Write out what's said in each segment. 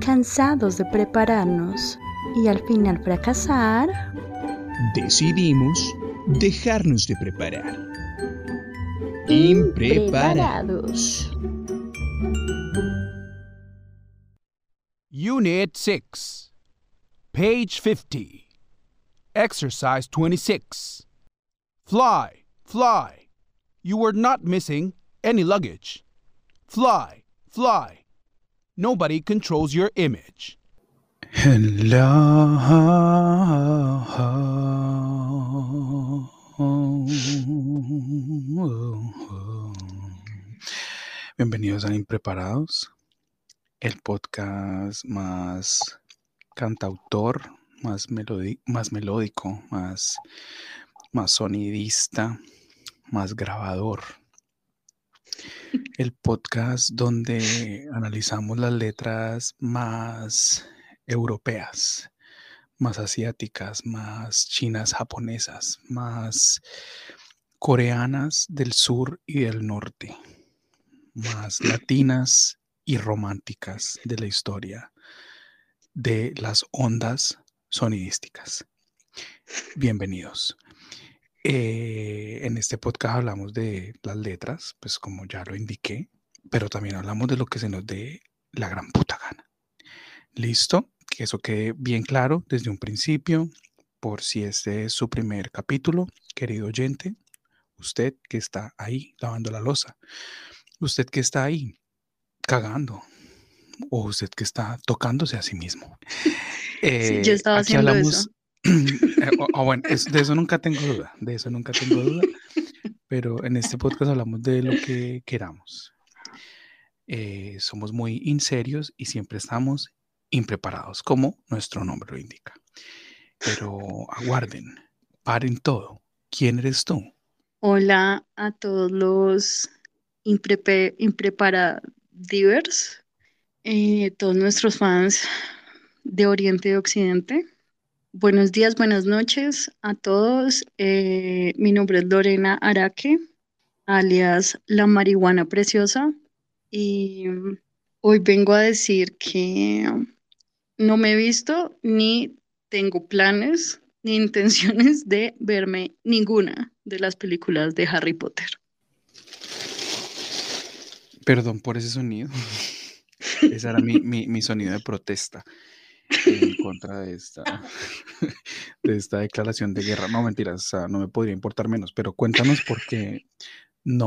Cansados de prepararnos y al final fracasar, decidimos dejarnos de preparar. Impreparados. Unit 6, page 50, exercise 26. Fly, fly. You were not missing any luggage. Fly, fly. Nobody controls your image. Bienvenidos a Impreparados, el podcast más cantautor, más, más melódico, más sonidista, más grabador. El podcast donde analizamos las letras más europeas, más asiáticas, más chinas, japonesas, más coreanas del sur y del norte, más latinas y románticas de la historia de las ondas sonidísticas. Bienvenidos. Eh, en este podcast hablamos de las letras, pues como ya lo indiqué, pero también hablamos de lo que se nos dé la gran puta gana. ¿Listo? Que eso quede bien claro desde un principio, por si este es su primer capítulo, querido oyente, usted que está ahí lavando la losa, usted que está ahí cagando, o usted que está tocándose a sí mismo. sí, yo estaba haciendo eso. Eh, bueno, de eso nunca tengo duda, de eso nunca tengo duda, pero en este podcast hablamos de lo que queramos. Eh, somos muy inserios y siempre estamos impreparados, como nuestro nombre lo indica. Pero aguarden, paren todo. ¿Quién eres tú? Hola a todos los impreparadivers, eh, todos nuestros fans de Oriente y Occidente. Buenos días, buenas noches a todos. Eh, mi nombre es Lorena Araque, alias La Marihuana Preciosa, y hoy vengo a decir que no me he visto ni tengo planes ni intenciones de verme ninguna de las películas de Harry Potter. Perdón por ese sonido. Ese era mi sonido de protesta en contra de esta, de esta declaración de guerra. No, mentiras, no me podría importar menos, pero cuéntanos por qué no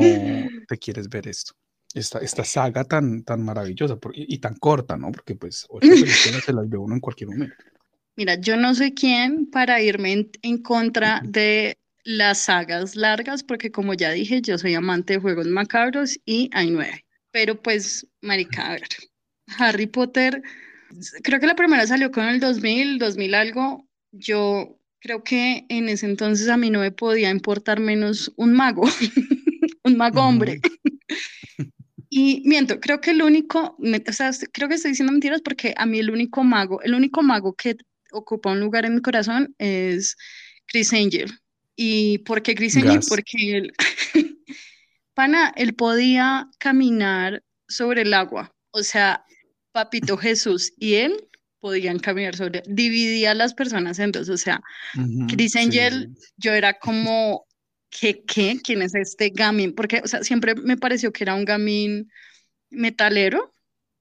te quieres ver esto. Esta, esta saga tan, tan maravillosa y, tan corta, ¿no? Porque pues ocho películas se las ve uno en cualquier momento. Mira, yo no soy quien para irme en, contra de las sagas largas, porque como ya dije, yo soy amante de juegos macabros y hay nueve. Pero pues, marica, a ver, Harry Potter creo que la primera salió con el 2000, 2000 algo. Yo creo que en ese entonces a mí no me podía importar menos un mago, un mago hombre. Y miento, creo que el único, o sea, creo que estoy diciendo mentiras porque a mí el único mago, el único mago que ocupa un lugar en mi corazón es Chris Angel. ¿Y por qué Chris Angel? Porque él, pana, él podía caminar sobre el agua. O sea, Papito Jesús y él podían caminar sobre, dividía a las personas en dos, o sea, Chris Angel, yo era como, ¿qué, qué? ¿Quién es este gamín? Porque, o sea, siempre me pareció que era un gamín metalero,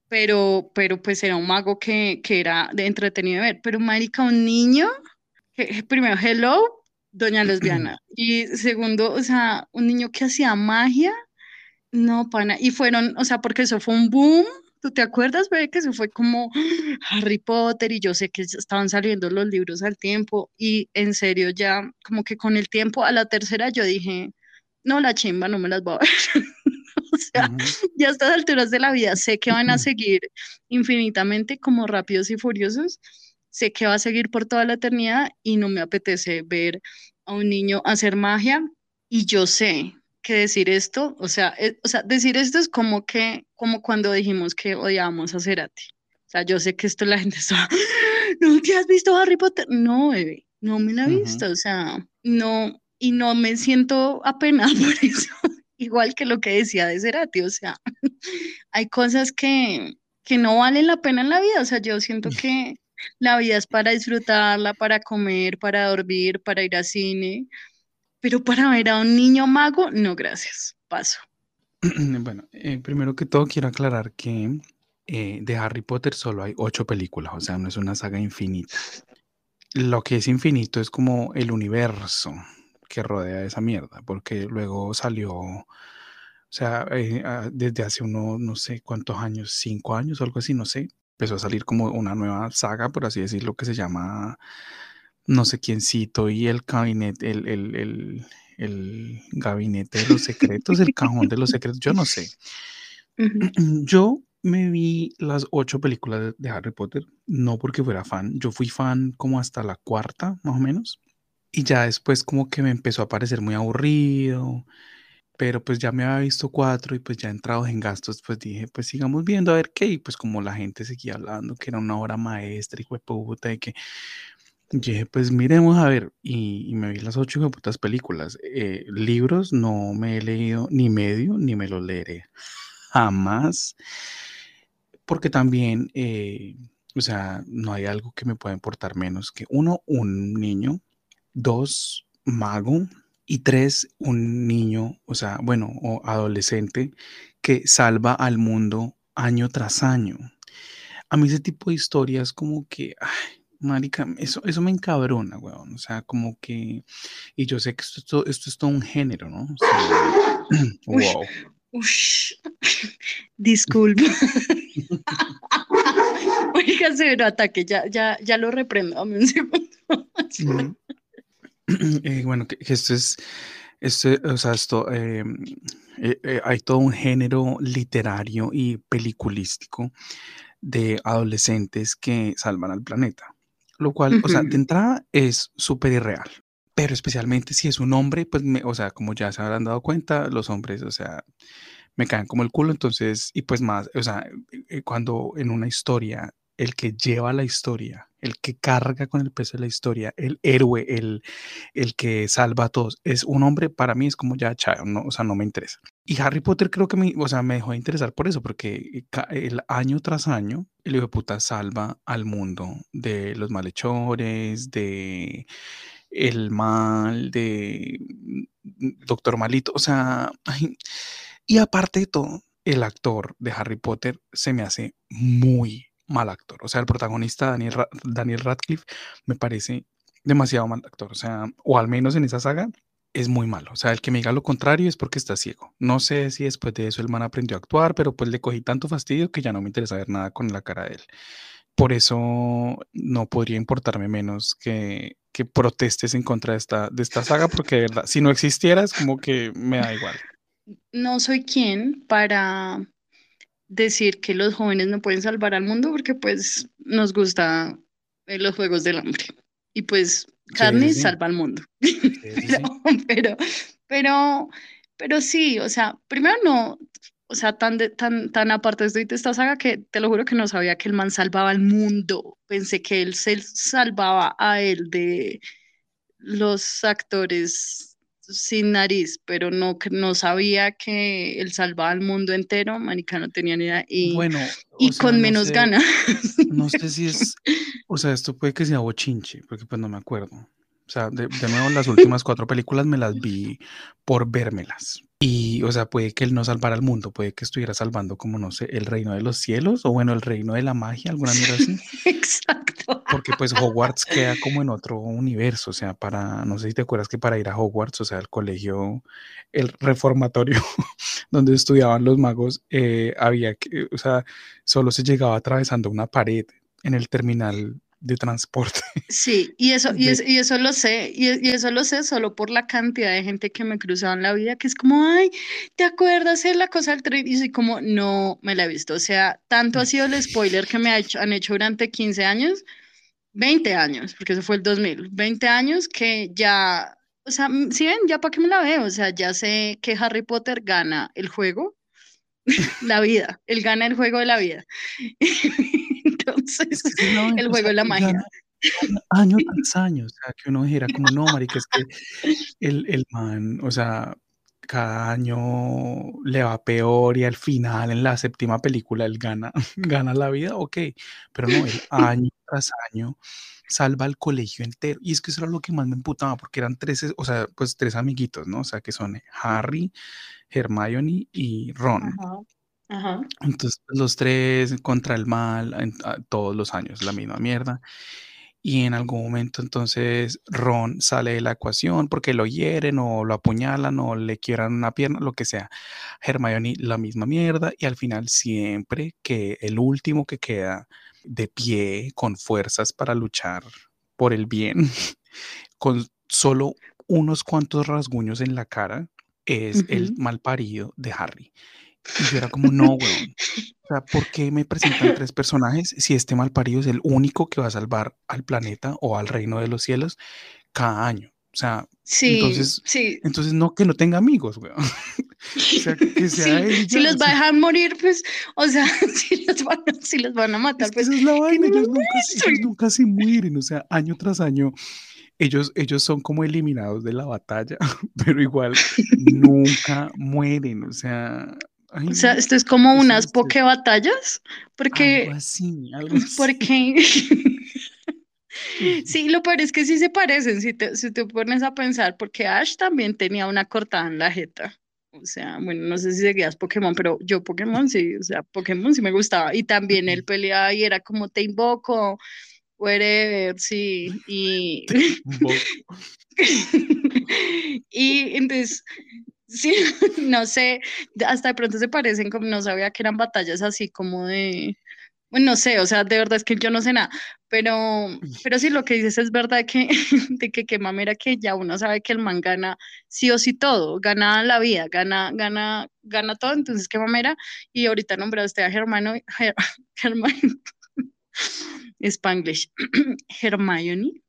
pero, pero pues era un mago que, que era de entretenido de ver, pero marica, un niño, primero, hello, doña lesbiana, y segundo, o sea, un niño que hacía magia, no, pana, y fueron, o sea, porque eso fue un boom, ¿Tú te acuerdas, bebé, que se fue como Harry Potter y yo sé que estaban saliendo los libros al tiempo y en serio ya como que con el tiempo a la tercera yo dije, no, la chimba no me las voy a ver. o sea, ya a estas alturas de la vida sé que van a seguir infinitamente como rápidos y furiosos, sé que va a seguir por toda la eternidad y no me apetece ver a un niño hacer magia y yo sé que decir esto, o sea, eh, o sea, decir esto es como que, como cuando dijimos que odiábamos a Cerati. O sea, yo sé que esto la gente está, ¿no te has visto Harry Potter? No, bebé, no me la he visto, o sea, no, y no me siento apenada por eso. igual que lo que decía de Cerati, o sea, hay cosas que, que no valen la pena en la vida, o sea, yo siento que la vida es para disfrutarla, para comer, para dormir, para ir al cine, pero para ver a un niño mago, no, gracias, paso. Bueno, eh, primero que todo quiero aclarar que eh, de Harry Potter solo hay ocho películas, o sea, no es una saga infinita. Lo que es infinito es como el universo que rodea esa mierda, porque luego salió, o sea, eh, desde hace unos, no sé cuántos años, cinco años o algo así, no sé, empezó a salir como una nueva saga, por así decirlo, que se llama no sé quiéncito y el gabinete, el, el, el, el gabinete de los secretos, el cajón de los secretos, yo no sé. Yo me vi las ocho películas de Harry Potter, no porque fuera fan, yo fui fan como hasta la cuarta, más o menos, y ya después como que me empezó a parecer muy aburrido, pero pues ya me había visto cuatro y pues ya entrados en gastos, pues dije, pues sigamos viendo a ver qué, y pues como la gente seguía hablando que era una obra maestra y fue puta, y que pues miremos a ver, y, me vi las ocho putas películas. Eh, libros no me he leído ni medio, ni me los leeré jamás, porque también, eh, o sea, no hay algo que me pueda importar menos que uno, un niño, dos, mago, y tres, un niño, o sea, bueno, o adolescente que salva al mundo año tras año. A mí ese tipo de historias como que, Marica, eso, eso me encabrona, weón. O sea, como que. Y yo sé que esto, esto es todo un género, ¿no? wow. Disculpa. Oiga, severo ataque, ya, ya, ya lo reprendo. Dame un segundo. Eh, bueno, que, esto es. Esto, o sea, esto. Em, eh, eh, hay todo un género literario y peliculístico de adolescentes que salvan al planeta. Lo cual, o sea, de entrada es súper irreal. Pero especialmente si es un hombre, pues, me, o sea, como ya se habrán dado cuenta, los hombres, o sea, me caen como el culo. Entonces, y pues más, o sea, eh, cuando en una historia, el que lleva la historia, el que carga con el peso de la historia, el héroe, el, el que salva a todos, es un hombre, para mí es como ya, chao, no, o sea, no me interesa. Y Harry Potter creo que me, o sea, me dejó de interesar por eso, porque el año tras año, el hijo de puta salva al mundo de los malhechores, de el mal, de Doctor Malito, o sea, y aparte de todo, el actor de Harry Potter se me hace muy mal actor. O sea, el protagonista Daniel, Daniel Radcliffe me parece demasiado mal actor. O sea, o al menos en esa saga es muy malo. O sea, el que me diga lo contrario es porque está ciego. No sé si después de eso el man aprendió a actuar, pero pues le cogí tanto fastidio que ya no me interesa ver nada con la cara de él. Por eso no podría importarme menos que, que protestes en contra de esta, de esta saga, porque de verdad, si no existiera es como que me da igual. No soy quien para decir que los jóvenes no pueden salvar al mundo porque pues nos gusta eh, los juegos del hambre. Y pues carne salva al mundo. pero, pero, pero, sí, o sea, primero no, o sea, tan, tan, tan aparte estoy de esta saga que te lo juro que no sabía que el man salvaba al mundo. Pensé que él se salvaba a él de los actores sin nariz, pero no, no sabía que él salvaba al mundo entero, manica, no tenía ni idea, y, bueno, y con menos ganas. No sé si es, o sea, esto puede que sea bochinche, porque pues no me acuerdo. O sea, de, de nuevo, las últimas cuatro películas me las vi por vérmelas. Y, o sea, puede que él no salvara al mundo, puede que estuviera salvando, como no sé, el reino de los cielos, o bueno, el reino de la magia, alguna mierda así. Exacto. Porque pues Hogwarts queda como en otro universo, o sea, para, no sé si te acuerdas que para ir a Hogwarts, o sea, el colegio, el reformatorio donde estudiaban los magos, eh, había que, o sea, solo se llegaba atravesando una pared en el terminal de transporte. Sí, y eso, y, y eso lo sé, y, eso lo sé solo por la cantidad de gente que me cruzaba en la vida, que es como, ay, ¿te acuerdas de la cosa del tren? Y soy como, no me la he visto. O sea, tanto ha sido el spoiler que me ha hecho, han hecho durante 15 años, 20 años, porque eso fue el 2000, 20 años que ya, o sea, si ven, ya para qué me la veo, o sea, ya sé que Harry Potter gana el juego, la vida, él gana el juego de la vida. Entonces, el juego de la magia. Año tras año, o sea, que uno dijera como, no, marica, es que el, el man, o sea, cada año le va peor y al final, en la séptima película, él gana, gana la vida, ok, pero no, él año tras año salva al colegio entero. Y es que eso era lo que más me emputaba, porque eran tres, o sea, pues tres amiguitos, ¿no? O sea, que son Harry, Hermione y Ron. Ajá. Entonces, los tres contra el mal, en- a- todos los años, la misma mierda. Y en algún momento, entonces, Ron sale de la ecuación porque lo hieren o lo apuñalan o le quieran una pierna, lo que sea. Hermione, la misma mierda. Y al final, siempre que el último que queda de pie, con fuerzas para luchar por el bien, con solo unos cuantos rasguños en la cara, es el mal parido de Harry. Y yo era como, no, weón. O sea, ¿por qué me presentan tres personajes si este mal parido es el único que va a salvar al planeta o al reino de los cielos cada año? O sea, Sí, entonces, sí. entonces no, que no tenga amigos, weón. O sea, que sea Sí, si los va a dejar morir, pues, o sea, si los van, a- si los van a matar, es pues, esa es la vaina, no ellos lo nunca, se- ellos nunca se mueren, o sea, año tras año, ellos, ellos son como eliminados de la batalla, pero igual nunca mueren, o sea, ay O sea, esto es como unas poke batallas, algo porque, así, algo así. porque, sí, lo peor es que sí se parecen, si te, si te pones a pensar, porque Ash también tenía una cortada en la jeta. O sea, bueno, no sé si seguías Pokémon, pero yo Pokémon sí, o sea, Pokémon sí me gustaba. Y también él peleaba y era como te invoco, whatever, sí. Y, y entonces, sí, no sé, hasta de pronto se parecen como no sabía que eran batallas así como de, bueno, no sé, o sea, de verdad es que yo no sé nada, pero, pero sí lo que dices es verdad que, de que qué mamera que ya uno sabe que el man gana sí o sí todo, gana la vida, gana, gana, gana todo, entonces qué mamera, y ahorita nombraste a Hermano, Her- Hermione, Spanglish, Hermione,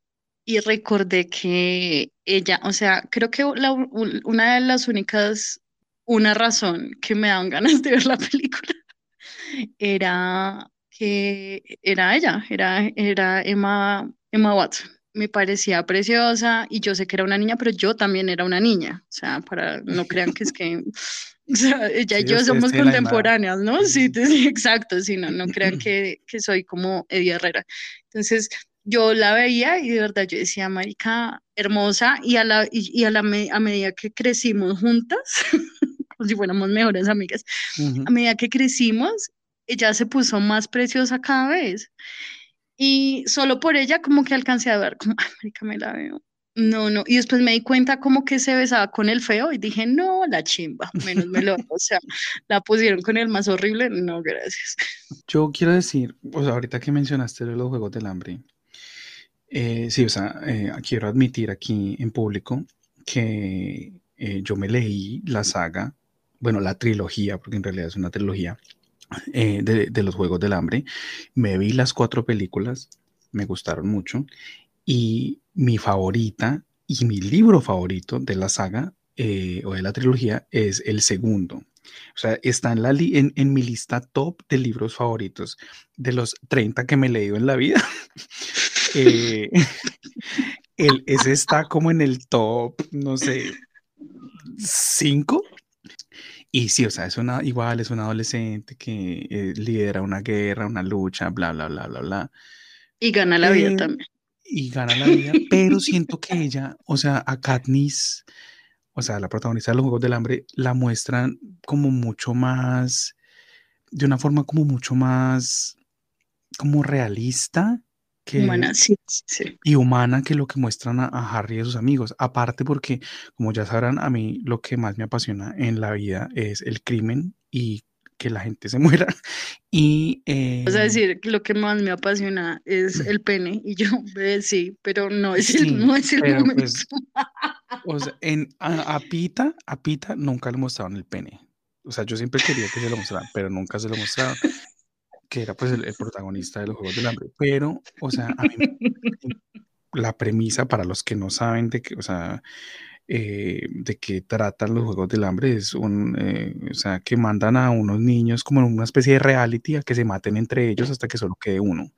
y recordé que ella, o sea, creo que la una de las únicas, una razón que me daban ganas de ver la película era que era ella, era, era Emma, Emma Watson. Me parecía preciosa y yo sé que era una niña, pero yo también era una niña. O sea, para no crean que es que, o sea, ella y Sí, yo ustedes somos contemporáneas, ¿no? Sí, sí, exacto, sí, no, no crean que, que soy como Eddie Herrera. Entonces, yo la veía y de verdad yo decía, marica, hermosa, y a la, y, y a la me- a medida que crecimos juntas, como si fuéramos mejores amigas, Ujú. a medida que crecimos, ella se puso más preciosa cada vez. Y solo por ella como que alcancé a ver, como, ay, marica, me la veo. No, no. Y después me di cuenta como que se besaba con el feo y dije, no, la chimba, menos me lo, o sea, la pusieron con el más horrible, no, gracias. Yo quiero decir, o sea, ahorita que mencionaste los Juegos del Hambre, eh, sí, o sea, eh, quiero admitir aquí en público que eh, yo me leí la saga, bueno, la trilogía, porque en realidad es una trilogía, eh, de, de los Juegos del Hambre. Me vi las cuatro películas, me gustaron mucho, y mi favorita y mi libro favorito de la saga eh, o de la trilogía es el segundo. O sea, está en, la li- en, en mi lista top de libros favoritos de los 30 que me he leído en la vida. Eh, el, ese está como en el top, no sé, 5. Y sí, o sea, es una, igual es un adolescente que eh, lidera una guerra, una lucha, bla, bla, bla, bla, bla. Y gana la vida Eh, también. y gana la vida, pero siento que ella, o sea, a Katniss, o sea, la protagonista de los Juegos del Hambre, la muestran como mucho más, de una forma como mucho más, como realista que, Humana, sí, sí. y humana que lo que muestran a, a Harry y a sus amigos. Aparte porque, como ya sabrán, a mí lo que más me apasiona en la vida es el crimen y que la gente se muera. Y O sea, eh, decir, lo que más me apasiona es el pene y yo, eh, sí, pero no es el, Sí, no es el momento. pues, O sea, en, a, a Pita, a Pita nunca le mostraron el pene. O sea, yo siempre quería que se lo mostraran, pero nunca se lo mostraron, que era pues el, el protagonista de los Juegos del Hambre. Pero, o sea, a mí la premisa para los que no saben de que, o sea, eh, de qué tratan los Juegos del Hambre es un, eh, o sea, que mandan a unos niños como en una especie de reality a que se maten entre ellos hasta que solo quede uno.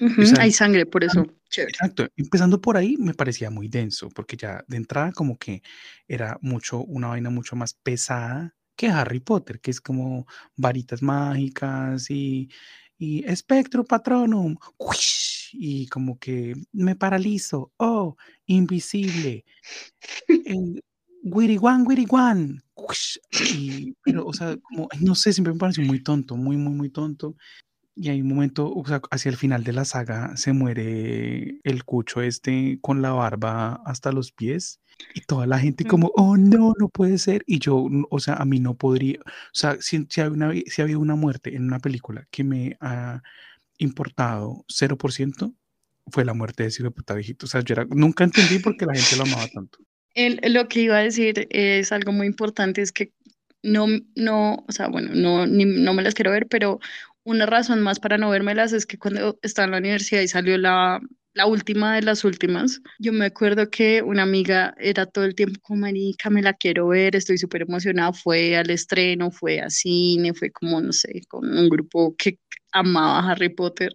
Ujú, O sea, Hay sangre, por eso. Chévere. exacto, empezando por ahí me parecía muy denso, porque ya de entrada como que era mucho, una vaina mucho más pesada que Harry Potter, que es como varitas mágicas y, y espectro patronum, y como que me paralizo, oh, invisible, Wiriwan. uish, Y, pero, o sea, no sé, siempre me pareció muy tonto, muy, muy, muy tonto. Y hay un momento, o sea, hacia el final de la saga se muere el cucho este con la barba hasta los pies. Y toda la gente como, oh no, no puede ser. Y yo, o sea, a mí no podría, o sea, si, si, hay una, si había una muerte en una película que me ha importado 0%, fue la muerte de ese puta viejito. O sea, yo era- nunca entendí por qué la gente lo amaba tanto. El- lo que iba a decir es algo muy importante, es que no, no, o sea, bueno, no, ni- no me las quiero ver, pero una razón más para no vérmelas es que cuando estaba en la universidad y salió la, la última de las últimas, yo me acuerdo que una amiga era todo el tiempo como, marica, me la quiero ver, estoy súper emocionada, fue al estreno, fue a cine, fue como, no sé, con un grupo que amaba Harry Potter.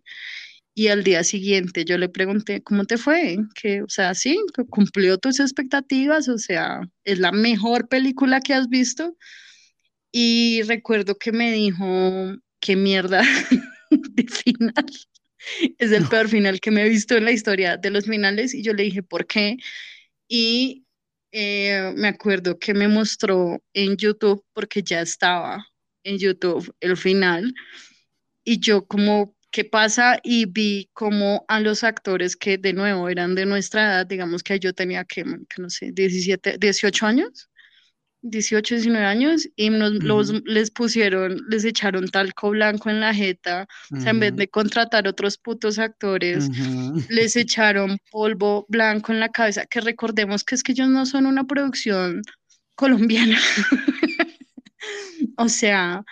Y al día siguiente yo le pregunté, ¿cómo te fue? Que, o sea, sí, cumplió tus expectativas, o sea, es la mejor película que has visto. Y recuerdo que me dijo, qué mierda de final. Es el peor final que me he visto en la historia de los finales. Y yo le dije, ¿por qué? Y eh, me acuerdo que me mostró en YouTube, porque ya estaba en YouTube el final y yo como, ¿qué pasa? Y vi como a los actores que de nuevo eran de nuestra edad, digamos que yo tenía que, marica, no sé, 17, 18 años, 18, 19 años, y nos, los, les pusieron, les echaron talco blanco en la jeta, o sea, en vez de contratar otros putos actores, les echaron polvo blanco en la cabeza, que recordemos que es que ellos no son una producción colombiana. O sea,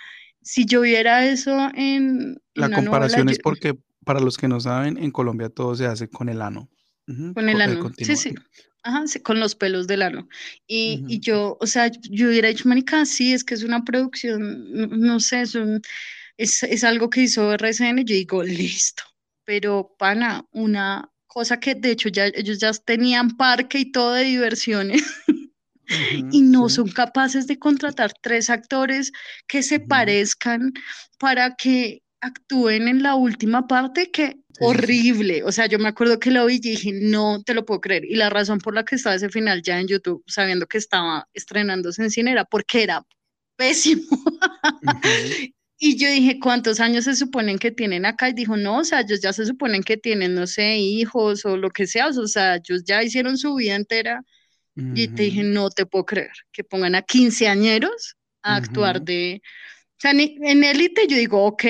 si yo viera eso en, La novela, comparación es porque, para los que no saben, en Colombia todo se hace con el ano. Con el eh, ano, sí, sí, ajá, con los pelos del ano. Y, y Ujú. yo, o sea, yo hubiera dicho, marica, sí, es que es una producción, no, no sé, es, un- es, es algo que hizo RCN, yo digo, listo, pero pana, una cosa que de hecho ya ellos ya tenían parque y todo de diversiones y no sí. son capaces de contratar tres actores que se parezcan para que actúen en la última parte, que horrible. O sea, yo me acuerdo que lo vi y dije, no te lo puedo creer. Y la razón por la que estaba ese final ya en YouTube, sabiendo que estaba estrenándose en cine, era porque era pésimo. Y yo dije, ¿cuántos años se suponen que tienen acá? Y dijo, no, o sea, ellos ya se suponen que tienen, no sé, hijos o lo que sea, o sea, ellos ya hicieron su vida entera. Y te dije, no te puedo creer que pongan a quinceañeros a actuar de... O sea, en élite yo digo, ok,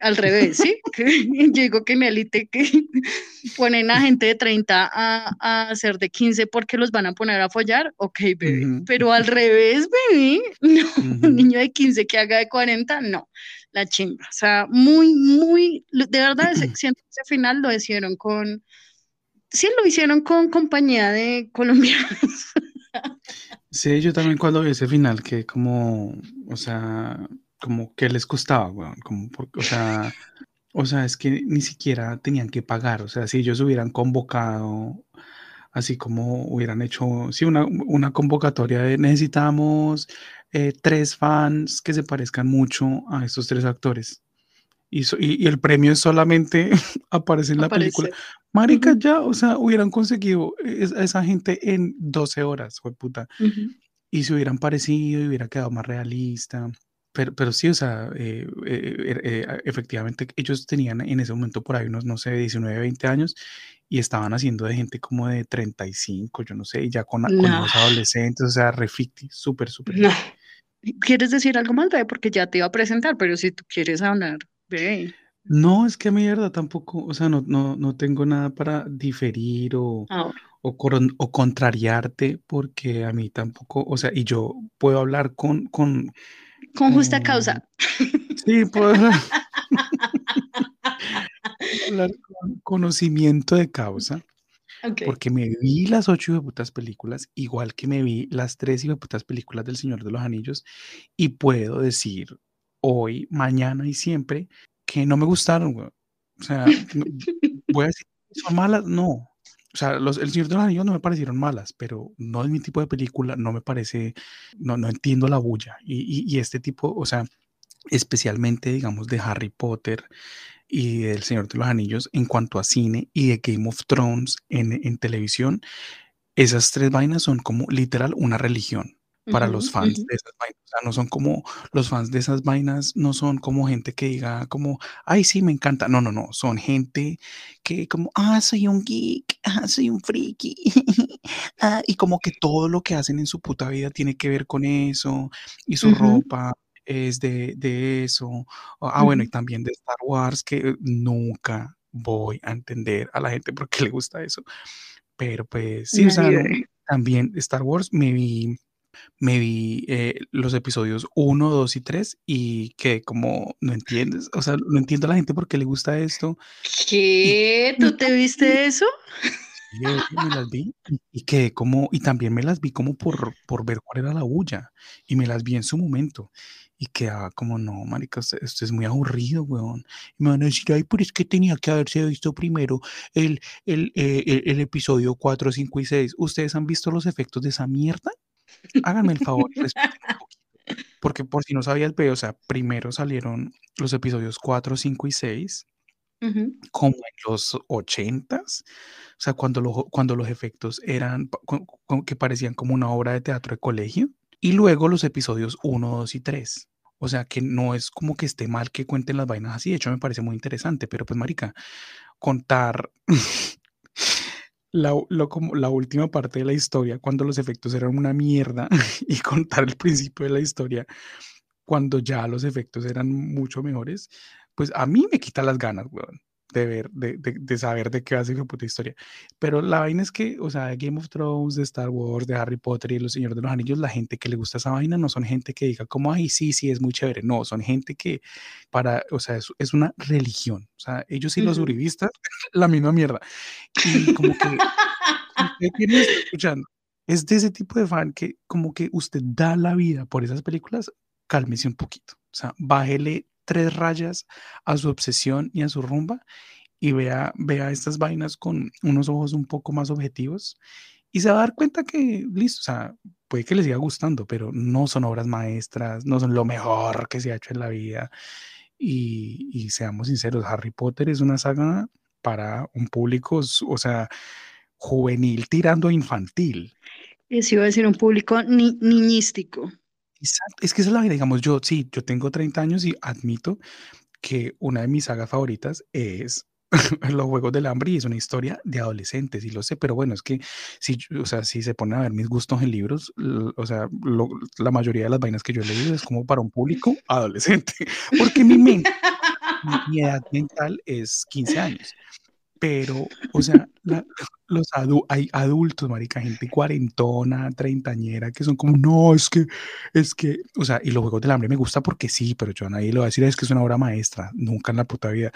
al revés, ¿sí? Yo digo que en élite que ponen a gente de 30 a, a hacer de 15 porque los van a poner a follar, ok, bebé. Ujú. Pero al revés, bebé, no, un Ujú. niño de 15 que haga de 40, no, la chinga. O sea, muy, muy, de verdad, ese- siento que ese final lo hicieron con, sí, lo hicieron con compañía de colombianos. Sí, yo también cuando vi ese final, que como, o sea, como que les costaba, weón, como porque, o sea, o sea, es que ni siquiera tenían que pagar, o sea, si ellos hubieran convocado, así como hubieran hecho, sí, una, una convocatoria de necesitamos eh, tres fans que se parezcan mucho a estos tres actores. Y, so- y, y el premio es solamente aparece en la película. Aparece. Marica, Ujú. ya, o sea, hubieran conseguido es- a esa gente en 12 horas, fue puta. Ujú. Y se hubieran parecido y hubiera quedado más realista. Pero, pero sí, o sea, eh, eh, eh, efectivamente ellos tenían en ese momento por ahí unos, no sé, 19, 20 años y estaban haciendo de gente como de 35, yo no sé, y ya con, con hijos adolescentes, o sea, reficti, súper, súper. ¿Quieres decir algo más, bebé? Porque ya te iba a presentar, pero si tú quieres hablar, bebé. No, es que mierda, tampoco, o sea, no, no, no tengo nada para diferir o, Ahora. o, o contrariarte, porque a mí tampoco, o sea, y yo puedo hablar con, con, Con justa con, causa. sí, puedo hablar, con conocimiento de causa, Ok. porque me vi las ocho putas películas, igual que me vi las tres putas películas del Señor de los Anillos, y puedo decir hoy, mañana y siempre que no me gustaron, güey. O sea, voy a decir, ¿son malas? No. O sea, los, El Señor de los Anillos no me parecieron malas, pero no es mi tipo de película, no me parece, no, no entiendo la bulla. Y, y, este tipo, o sea, especialmente, digamos, de Harry Potter y El Señor de los Anillos en cuanto a cine y de Game of Thrones en, en televisión, esas tres vainas son como literal una religión para los fans de esas vainas. O sea, no son como los fans de esas vainas, no son como gente que diga como, ay, sí, me encanta. No, no, no, son gente que como, ah, soy un geek, ah, soy un friki. ah, y como que todo lo que hacen en su puta vida tiene que ver con eso y su ropa es de, de eso. Ah, bueno, y también de Star Wars, que nunca voy a entender a la gente por qué le gusta eso. Pero pues sí, o sea, también Star Wars me vi me vi eh, los episodios 1, 2 y 3 y que como no entiendes, o sea, no entiendo a la gente por qué le gusta esto. ¿Qué? ¿Tú te viste eso? Sí, me las vi y, que como, y también me las vi como por, por ver cuál era la bulla y me las vi en su momento y quedaba como, no, marica, esto, es muy aburrido, weón. Y me van a decir, ay, pero es que tenía que haberse visto primero el, el, eh, el, el episodio 4, 5 y 6. ¿Ustedes han visto los efectos de esa mierda? Háganme el favor, porque por si no sabías, o sea, primero salieron los episodios 4, 5 y 6, como en los 80s, o sea, cuando, cuando los efectos eran, que parecían como una obra de teatro de colegio, y luego los episodios 1, 2 y 3. O sea, que no es como que esté mal que cuenten las vainas así, de hecho me parece muy interesante, pero pues marica, contar la, como la última parte de la historia, cuando los efectos eran una mierda, y contar el principio de la historia, cuando ya los efectos eran mucho mejores, pues a mí me quita las ganas, weón de ver, de, de, saber de qué va a ser su puta historia. Pero la vaina es que, o sea, de Game of Thrones, de Star Wars, de Harry Potter y Los Señores de los Anillos, la gente que le gusta esa vaina no son gente que diga como, ay, sí, sí, es muy chévere. No, son gente que para, o sea, es, es una religión. O sea, ellos y los uribistas, la misma mierda. Y como que, usted escuchando, es de ese tipo de fan que como que usted da la vida por esas películas, cálmese un poquito. O sea, bájele tres rayas a su obsesión y a su rumba y vea, vea estas vainas con unos ojos un poco más objetivos y se va a dar cuenta que, listo, o sea, puede que le siga gustando, pero no son obras maestras, no son lo mejor que se ha hecho en la vida. Y, seamos sinceros, Harry Potter es una saga para un público, o sea, juvenil tirando a infantil. Eso iba a decir un público ni niñístico. Es que esa es la vida, digamos, yo sí, yo tengo 30 años y admito que una de mis sagas favoritas es Los Juegos del Hambre y es una historia de adolescentes, y lo sé, pero bueno, es que si, o sea, si se ponen a ver mis gustos en libros, o sea, la mayoría de las vainas que yo he leído es como para un público adolescente, porque mi mente, mi edad mental es 15 años pero, o sea, los hay adultos, marica, gente cuarentona, treintañera, que son como, no, es que, es que, o sea, y los Juegos del Hambre me gusta porque sí, pero yo a nadie le voy a decir, es que es una obra maestra, nunca en la puta vida.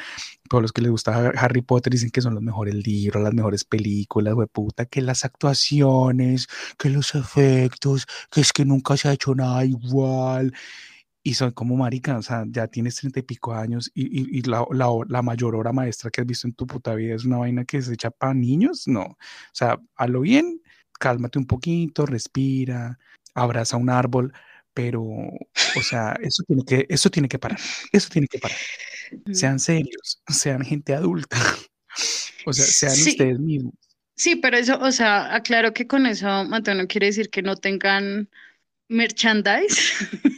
Pero los que les gusta Harry Potter dicen que son los mejores libros, las mejores películas, güey, puta, que las actuaciones, que los efectos, que es que nunca se ha hecho nada igual y son como marica, o sea, ya tienes treinta y pico años y, y, la, la, la, mayor obra maestra que has visto en tu puta vida es una vaina que se echa para niños, no. O sea, a lo bien, cálmate un poquito, respira, abraza un árbol, pero, o sea, eso tiene que, eso tiene que parar, eso tiene que parar. Sean serios, sean gente adulta, o sea, sean ustedes mismos. Sí, pero eso, o sea, aclaro que con eso, Mateo, no quiere decir que no tengan merchandise.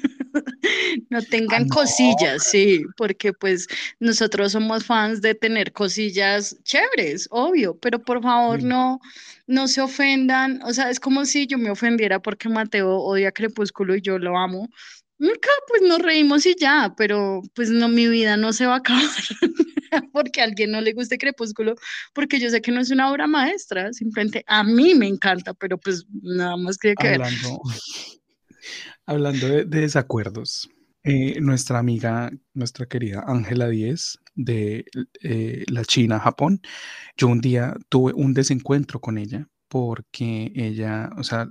no tengan cosillas, sí, porque pues nosotros somos fans de tener cosillas chéveres, obvio, pero por favor no, no se ofendan, o sea, es como si yo me ofendiera porque Mateo odia Crepúsculo y yo lo amo. Nunca, pues nos reímos y ya, pero pues no, mi vida no se va a acabar porque a alguien no le guste Crepúsculo, porque yo sé que no es una obra maestra, simplemente a mí me encanta, pero pues nada más que ver. Hablando de, desacuerdos, eh, nuestra amiga, nuestra querida Ángela Díez de eh, la China, Japón, yo un día tuve un desencuentro con ella porque ella, o sea,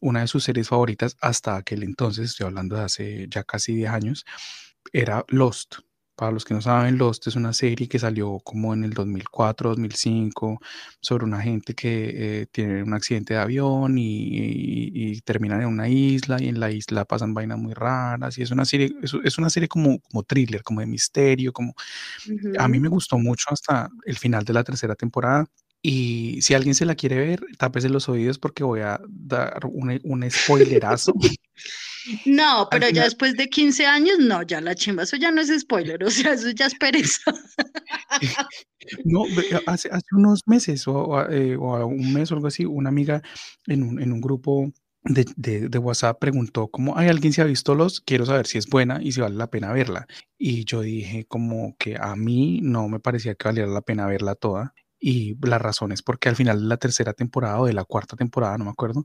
una de sus series favoritas hasta aquel entonces, estoy hablando de hace ya casi 10 años, era Lost. Para los que no saben, Lost es una serie que salió como en el 2004, 2005, sobre una gente que eh, tiene un accidente de avión y, y, terminan en una isla y en la isla pasan vainas muy raras y es una serie, es, una serie como, como thriller, como de misterio, como... A mí me gustó mucho hasta el final de la tercera temporada. Y si alguien se la quiere ver, tápese los oídos porque voy a dar un, un spoilerazo. No, pero ya después de 15 años, no, ya la chimba, eso ya no es spoiler, o sea, eso ya es pereza. no, hace, hace unos meses o, eh, o, un mes o algo así, una amiga en un, en un grupo de, de, de, WhatsApp preguntó como, ¿hay alguien se ha visto los? Quiero saber si es buena y si vale la pena verla. Y yo dije como que a mí no me parecía que valiera la pena verla toda. Y la razón es porque al final de la tercera temporada o de la cuarta temporada, no me acuerdo,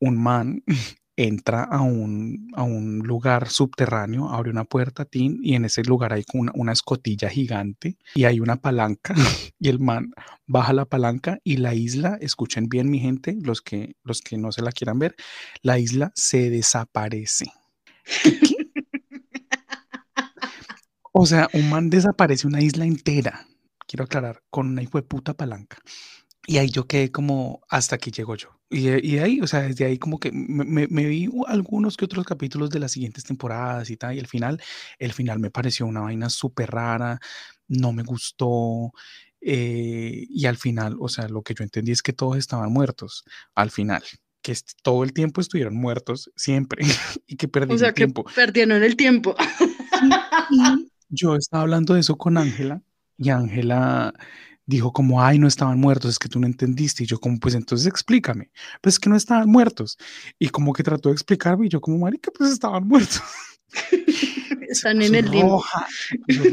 un man entra a un, a un lugar subterráneo, abre una puerta, tin, y en ese lugar hay una, una escotilla gigante y hay una palanca y el man baja la palanca y la isla, escuchen bien mi gente, los que, los que no se la quieran ver, la isla se desaparece. o sea, un man desaparece una isla entera, quiero aclarar, con una hijo de puta palanca. Y ahí yo quedé como hasta aquí llego yo. Y, y ahí, o sea, desde ahí como que me, me, vi algunos que otros capítulos de las siguientes temporadas y tal, y el final, el final me pareció una vaina súper rara, no me gustó, eh, y al final, o sea, lo que yo entendí es que todos estaban muertos, al final, que todo el tiempo estuvieron muertos, siempre, y que perdieron o sea, el que tiempo. Perdieron el tiempo. yo estaba hablando de eso con Ángela, y Ángela dijo como, ay, no estaban muertos, es que tú no entendiste. Y yo como, pues entonces explícame. Pues es que no estaban muertos. Y como que trató de explicarme y yo como, marica, pues estaban muertos. Están en el limbo. Roja,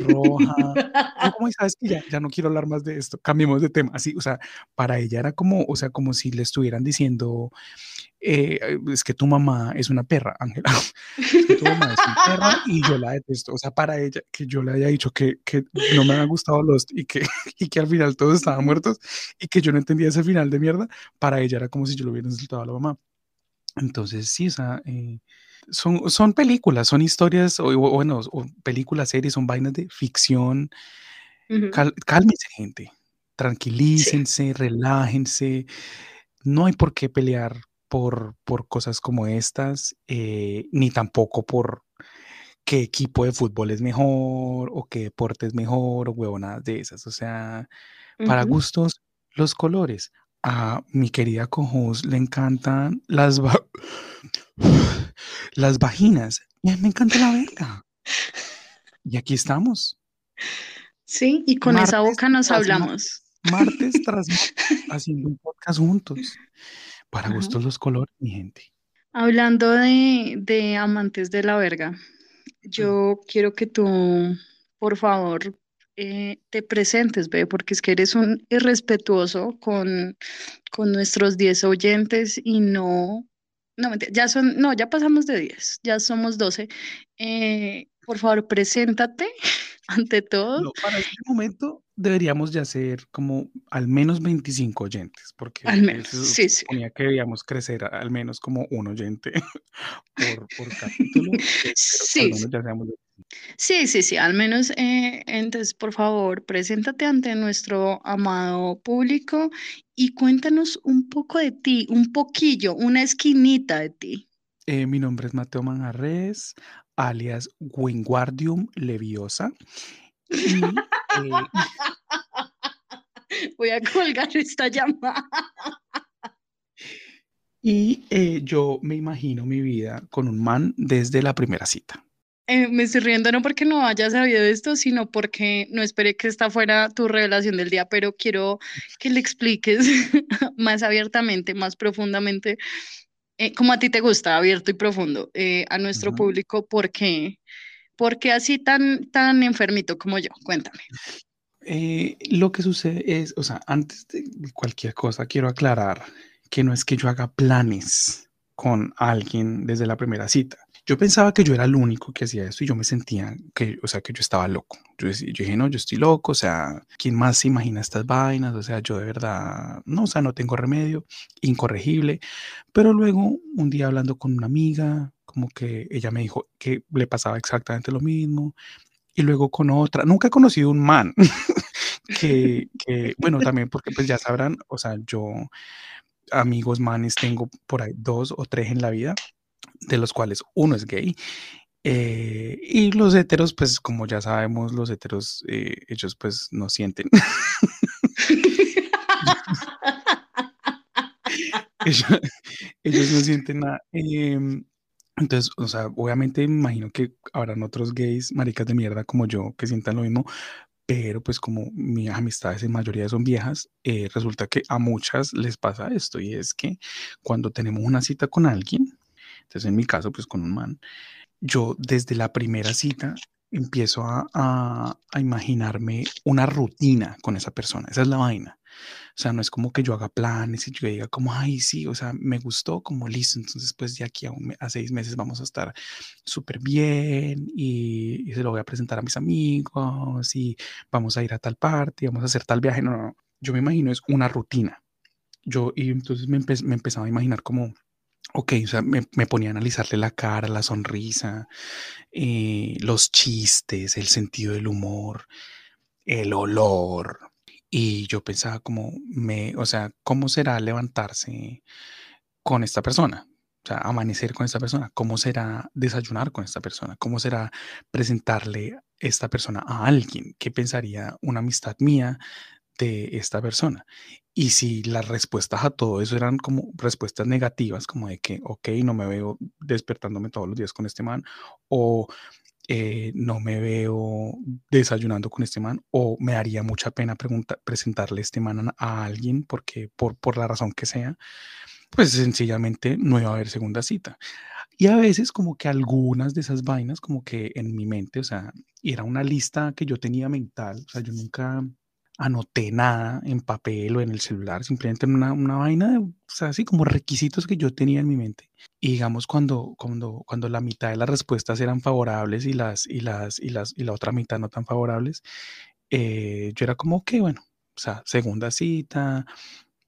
roja. Como, sabes que ya, ya no quiero hablar más de esto, cambiemos de tema. Así, o sea, para ella era como, o sea, como si le estuvieran diciendo, eh, es que tu mamá es una perra, Ángela. Es que tu mamá es una perra y yo la detesto. O sea, para ella, que yo le haya dicho que, que no me han gustado los y que, y que al final todos estaban muertos y que yo no entendía ese final de mierda, para ella era como si yo lo hubiera insultado a la mamá. Entonces, sí, o sea, eh, son, son películas, son historias, o, bueno, o películas, series, son vainas de ficción. cálmense, gente. Tranquilícense, relájense. No hay por qué pelear por, por cosas como estas, eh, ni tampoco por qué equipo de fútbol es mejor o qué deporte es mejor o huevonadas de esas. O sea, para gustos, los colores. A mi querida Cojos le encantan las, las vaginas. Y a mí me encanta la verga. Y aquí estamos. Sí, y con esa boca nos hablamos. Martes tras martes haciendo un podcast juntos. Para gustos los colores, mi gente. Hablando de, amantes de la verga, yo quiero que tú, por favor, eh, te presentes, ve, porque es que eres un irrespetuoso con, con nuestros 10 oyentes y no, no, ya son, no, ya pasamos de 10, ya somos 12. Eh, por favor, preséntate ante todo. para este momento deberíamos ya ser como al menos 25 oyentes, porque al menos, sí, sí. que debíamos crecer al menos como un oyente por, por capítulo. sí. sí, sí, sí, al menos, eh, entonces, por favor, preséntate ante nuestro amado público y cuéntanos un poco de ti, un poquillo, una esquinita de ti. Eh, mi nombre es Mateo Manjarres, alias Wingardium Leviosa. Y, eh, Voy a colgar esta llamada. Y eh, yo me imagino mi vida con un man desde la primera cita. Eh, me estoy riendo no porque no haya sabido esto, sino porque no esperé que esta fuera tu revelación del día, pero quiero que le expliques más abiertamente, más profundamente, como a ti te gusta, abierto y profundo, a nuestro público, por qué, por qué así tan, tan enfermito como yo. Cuéntame. Eh, lo que sucede es, o sea, antes de cualquier cosa, quiero aclarar que no es que yo haga planes con alguien desde la primera cita. Yo pensaba que yo era el único que hacía eso y yo me sentía que, o sea, que yo estaba loco. Yo, yo dije, no, yo estoy loco, o sea, ¿quién más se imagina estas vainas? O sea, yo de verdad, no, o sea, no tengo remedio, incorregible. Pero luego, un día hablando con una amiga, como que ella me dijo que le pasaba exactamente lo mismo y luego con otra. Nunca he conocido un man que, que, bueno, también porque pues ya sabrán, o sea, yo amigos manes tengo por ahí dos o tres en la vida, de los cuales uno es gay. eh, y los heteros, pues como ya sabemos, los heteros, eh, ellos pues no sienten. ellos, no sienten nada. Em, entonces, o sea, obviamente me imagino que habrán otros gays, maricas de mierda como yo, que sientan lo mismo, pero pues como mis amistades en mayoría son viejas, eh, resulta que a muchas les pasa esto y es que cuando tenemos una cita con alguien, entonces en mi caso pues con un man, yo desde la primera cita empiezo a, a, a imaginarme una rutina con esa persona, esa es la vaina. O sea, no es como que yo haga planes y yo diga como, ay, sí, o sea, me gustó, como listo, entonces pues de aquí a, un, a seis meses vamos a estar súper bien y, y, se lo voy a presentar a mis amigos y vamos a ir a tal parte, vamos a hacer tal viaje. No, no, no. Yo me imagino es una rutina. Yo, y entonces me, empe me empezaba a imaginar como, Ok, o sea, me, me, ponía a analizarle la cara, la sonrisa, eh, los chistes, el sentido del humor, el olor, y yo pensaba como, me, o sea, ¿cómo será levantarse con esta persona? O sea, amanecer con esta persona. ¿Cómo será desayunar con esta persona? ¿Cómo será presentarle esta persona a alguien? ¿Qué pensaría una amistad mía de esta persona? Y si las respuestas a todo eso eran como respuestas negativas, como de que, ok, no me veo despertándome todos los días con este man, o eh, no me veo desayunando con este man o me daría mucha pena presentarle este man a, alguien porque por, por la razón que sea, pues sencillamente no iba a haber segunda cita. Y a veces como que algunas de esas vainas como que en mi mente, o sea, era una lista que yo tenía mental, o sea, yo nunca anoté nada en papel o en el celular, simplemente en una, una vaina, o sea, así como requisitos que yo tenía en mi mente. Y digamos, cuando, cuando, cuando la mitad de las respuestas eran favorables y, las, y, las, y, las, y la otra mitad no tan favorables, eh, yo era como, que bueno, o sea, segunda cita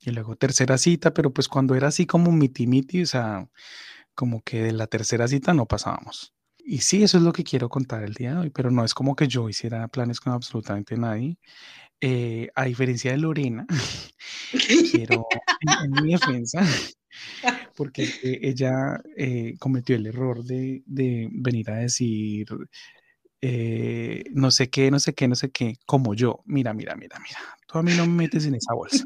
y luego tercera cita, pero pues cuando era así como miti miti, o sea, como que de la tercera cita no pasábamos. Y sí, eso es lo que quiero contar el día de hoy, pero no es como que yo hiciera planes con absolutamente nadie. Eh, a diferencia de Lorena, quiero, en, en, mi defensa, porque ella eh, cometió el error de, de, venir a decir eh, no sé qué, no sé qué, no sé qué, como yo. Mira, mira, mira, mira, tú a mí no me metes en esa bolsa.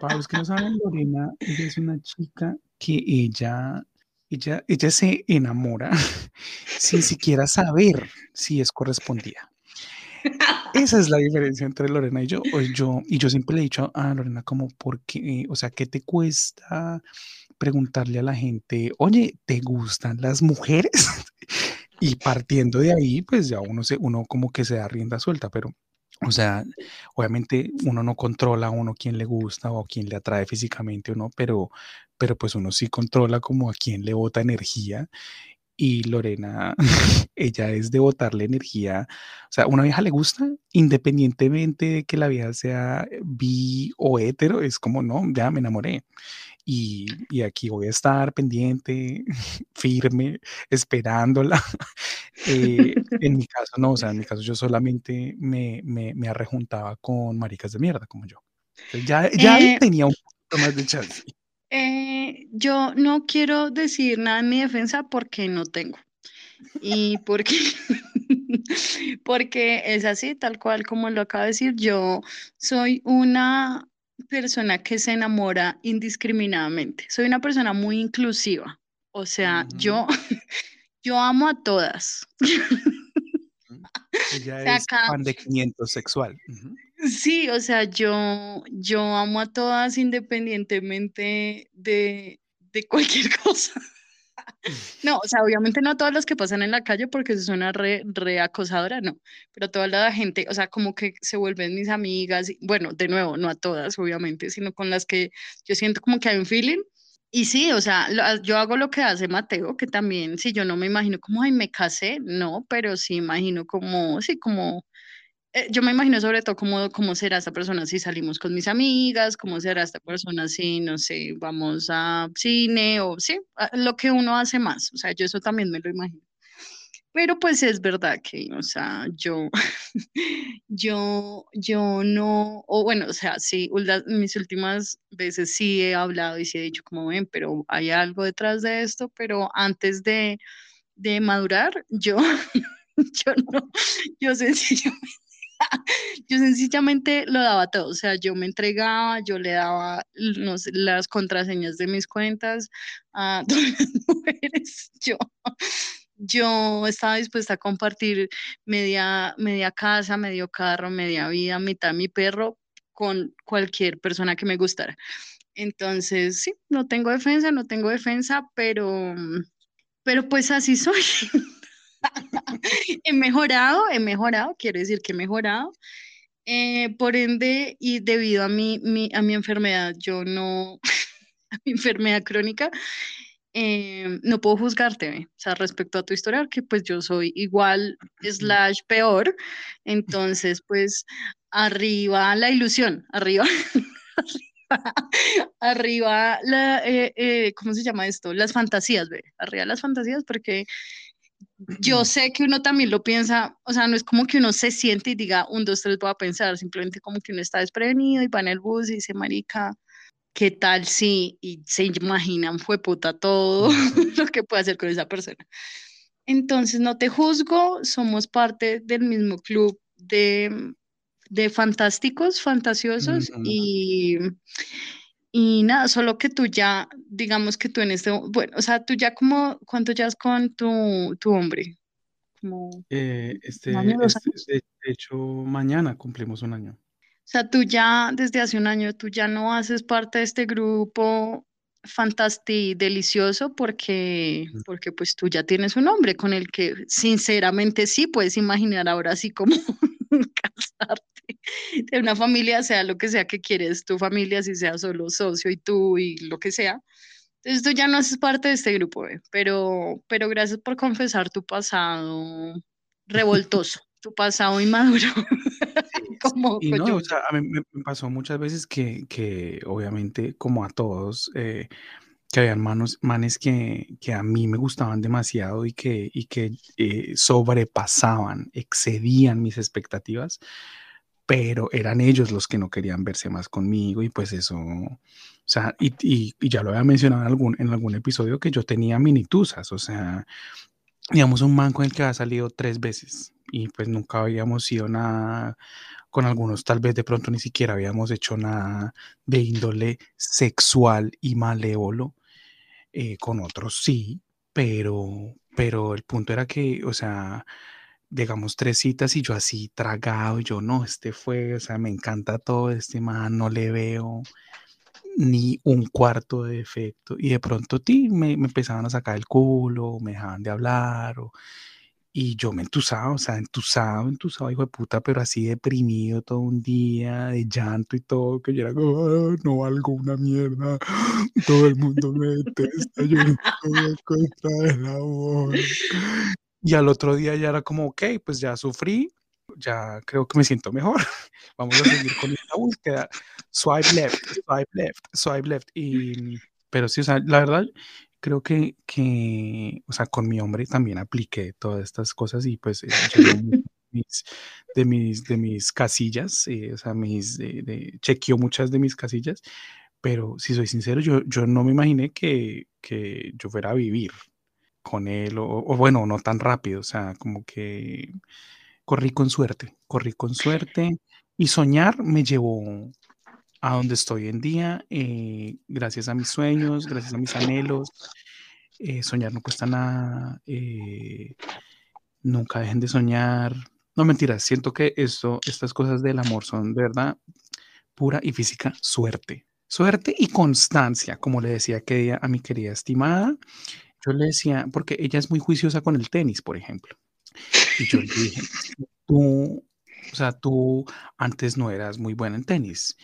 Para los que no saben, Lorena, ella es una chica que ella, ella, ella se enamora sin siquiera saber si es correspondida. Esa es la diferencia entre Lorena y yo. Yo y yo siempre le he dicho a Lorena como, ¿por qué? O sea, ¿qué te cuesta preguntarle a la gente, oye, ¿te gustan las mujeres? y partiendo de ahí, pues ya uno, se, uno como que se da rienda suelta, pero, o sea, obviamente uno no controla a uno quién le gusta o quién le atrae físicamente o no, pero, pero pues uno sí controla como a quién le bota energía y Lorena, ella es de botarle energía. O sea, una vieja le gusta, independientemente de que la vieja sea bi o hetero, es como, no, ya me enamoré. Y, y aquí voy a estar pendiente, firme, esperándola. Eh, en mi caso, no, o sea, en mi caso yo solamente me, me, me arrejuntaba con maricas de mierda como yo. Entonces, ya ya eh, tenía un poquito más de chance. Eh, yo no quiero decir nada en mi defensa porque no tengo. Y porque, porque es así, tal cual como lo acabo de decir, yo soy una persona que se enamora indiscriminadamente. Soy una persona muy inclusiva. O sea, uh -huh. yo, yo amo a todas. Ella o sea, es acá, fan de 500 sexual. Uh -huh. Sí, o sea, yo, yo amo a todas independientemente de, de cualquier cosa. No, o sea, obviamente no a todas las que pasan en la calle porque eso suena re, re acosadora, no, pero toda la gente, o sea, como que se vuelven mis amigas, bueno, de nuevo, no a todas, obviamente, sino con las que yo siento como que hay un feeling. Y sí, o sea, lo, yo hago lo que hace Mateo, que también, si yo no me imagino como, ay, me casé, no, pero sí imagino como, sí, como eh, yo me imagino sobre todo cómo, cómo será esta persona si salimos con mis amigas, cómo será esta persona si, no sé, vamos a cine o sí, lo que uno hace más. O sea, yo eso también me lo imagino. Pero pues es verdad que, o sea, yo, yo, yo no, o bueno, o sea, sí, mis últimas veces sí he hablado y sí he dicho como ven, pero hay algo detrás de esto, pero antes de, de madurar, yo, yo no, yo sencillamente yo sencillamente lo daba todo, o sea, yo me entregaba, yo le daba las contraseñas de mis cuentas a todas mujeres, yo, yo estaba dispuesta a compartir media, media casa, medio carro, media vida, mitad mi perro con cualquier persona que me gustara. Entonces, sí, no tengo defensa, no tengo defensa, pero, pero pues así soy. he mejorado, he mejorado, quiero decir que he mejorado. Eh, por ende, y debido a mi, mi, a mi enfermedad, yo no, a mi enfermedad crónica, eh, no puedo juzgarte, o sea, respecto a tu historia, que pues yo soy igual, slash peor, entonces pues arriba la ilusión, arriba, arriba, la, eh, ¿cómo se llama esto? Las fantasías, ve, arriba las fantasías, porque yo sé que uno también lo piensa, o sea, no es como que uno se siente y diga, un, dos, tres, voy a pensar, simplemente como que uno está desprevenido y va en el bus y dice, marica, ¿qué tal si? Y se imaginan, fue puta todo lo que puede hacer con esa persona. Entonces, no te juzgo, somos parte del mismo club de, de fantásticos, fantasiosos y y nada, solo que tú ya, digamos que tú en este, bueno, o sea, tú ya como, ¿cuánto ya es con tu, tu hombre? Como eh, este, este de hecho, mañana cumplimos un año. O sea, tú ya desde hace un año, tú ya no haces parte de este grupo fantástico, delicioso, porque, porque pues tú ya tienes un hombre con el que sinceramente sí puedes imaginar ahora sí como casarte de una familia, sea lo que sea que quieres, tu familia, si sea solo socio y tú y lo que sea. Entonces tú ya no haces parte de este grupo, pero, pero gracias por confesar tu pasado revoltoso, tu pasado inmaduro. Como no, o sea, a mí me pasó muchas veces que, que obviamente, como a todos, eh, que habían manos, manes que, que, a mí me gustaban demasiado y que, y que eh, sobrepasaban, excedían mis expectativas pero eran ellos los que no querían verse más conmigo y pues eso, o sea, y, y, ya lo había mencionado en algún, en algún episodio que yo tenía minitusas, o sea, digamos un man con el que había salido tres veces y pues nunca habíamos sido nada con algunos, tal vez de pronto ni siquiera habíamos hecho nada de índole sexual y malévolo, eh, con otros sí, pero, pero el punto era que, o sea, digamos, tres citas y yo así tragado, yo no, este fue, o sea, me encanta todo, este man, no le veo ni un cuarto de efecto. Y de pronto ti, me, me, empezaban a sacar el culo, me dejaban de hablar, o, y yo me entusaba, o sea, entusado, entusado, hijo de puta, pero así deprimido todo un día, de llanto y todo, que yo era como, ah, no valgo una mierda, todo el mundo me detesta, yo no puedo encontrar el amor. Y al otro día ya era como, ok, pues ya sufrí, ya creo que me siento mejor. Vamos a seguir con esta búsqueda. Swipe left, swipe left, swipe left. Y, pero sí, o sea, la verdad, creo que, que, o sea, con mi hombre también apliqué todas estas cosas y pues mis, de, mis, de mis casillas, eh, o sea, mis, de, de, chequeó muchas de mis casillas, pero si soy sincero, yo, yo no me imaginé que, que yo fuera a vivir con él, o, bueno, no tan rápido, o sea, como que corrí con suerte, corrí con suerte y soñar me llevó a donde estoy en día, eh, gracias a mis sueños, gracias a mis anhelos. Eh, soñar no cuesta nada, eh, nunca dejen de soñar. No mentiras, siento que esto, estas cosas del amor son de verdad pura y física suerte. Suerte y constancia, como le decía que a mi querida estimada, yo le decía, porque ella es muy juiciosa con el tenis, por ejemplo. Y yo le dije, tú, o sea, tú antes no eras muy buena en tenis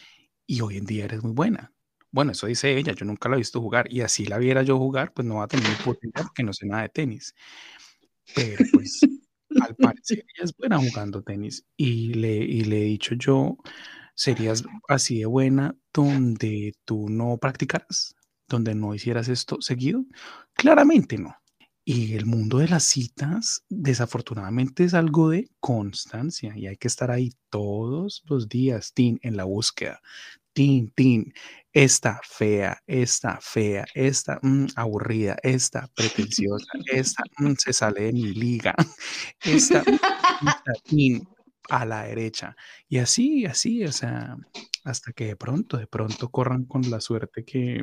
y hoy en día eres muy buena. Bueno, eso dice ella, yo nunca la he visto jugar y así la viera yo jugar, pues no va a tener potencial porque no sé nada de tenis. Pero pues al parecer ella es buena jugando tenis y le, y le he dicho yo, serías así de buena donde tú no practicaras donde no hicieras esto seguido? Claramente no. Y el mundo de las citas, desafortunadamente, es algo de constancia y hay que estar ahí todos los días, Tin, en la búsqueda. Tin, Tin, esta fea, esta fea, esta mm, aburrida, esta pretenciosa, esta mm, se sale de mi liga, esta, esta Tin, a la derecha. Y así, así, o sea, hasta que de pronto, de pronto corran con la suerte que,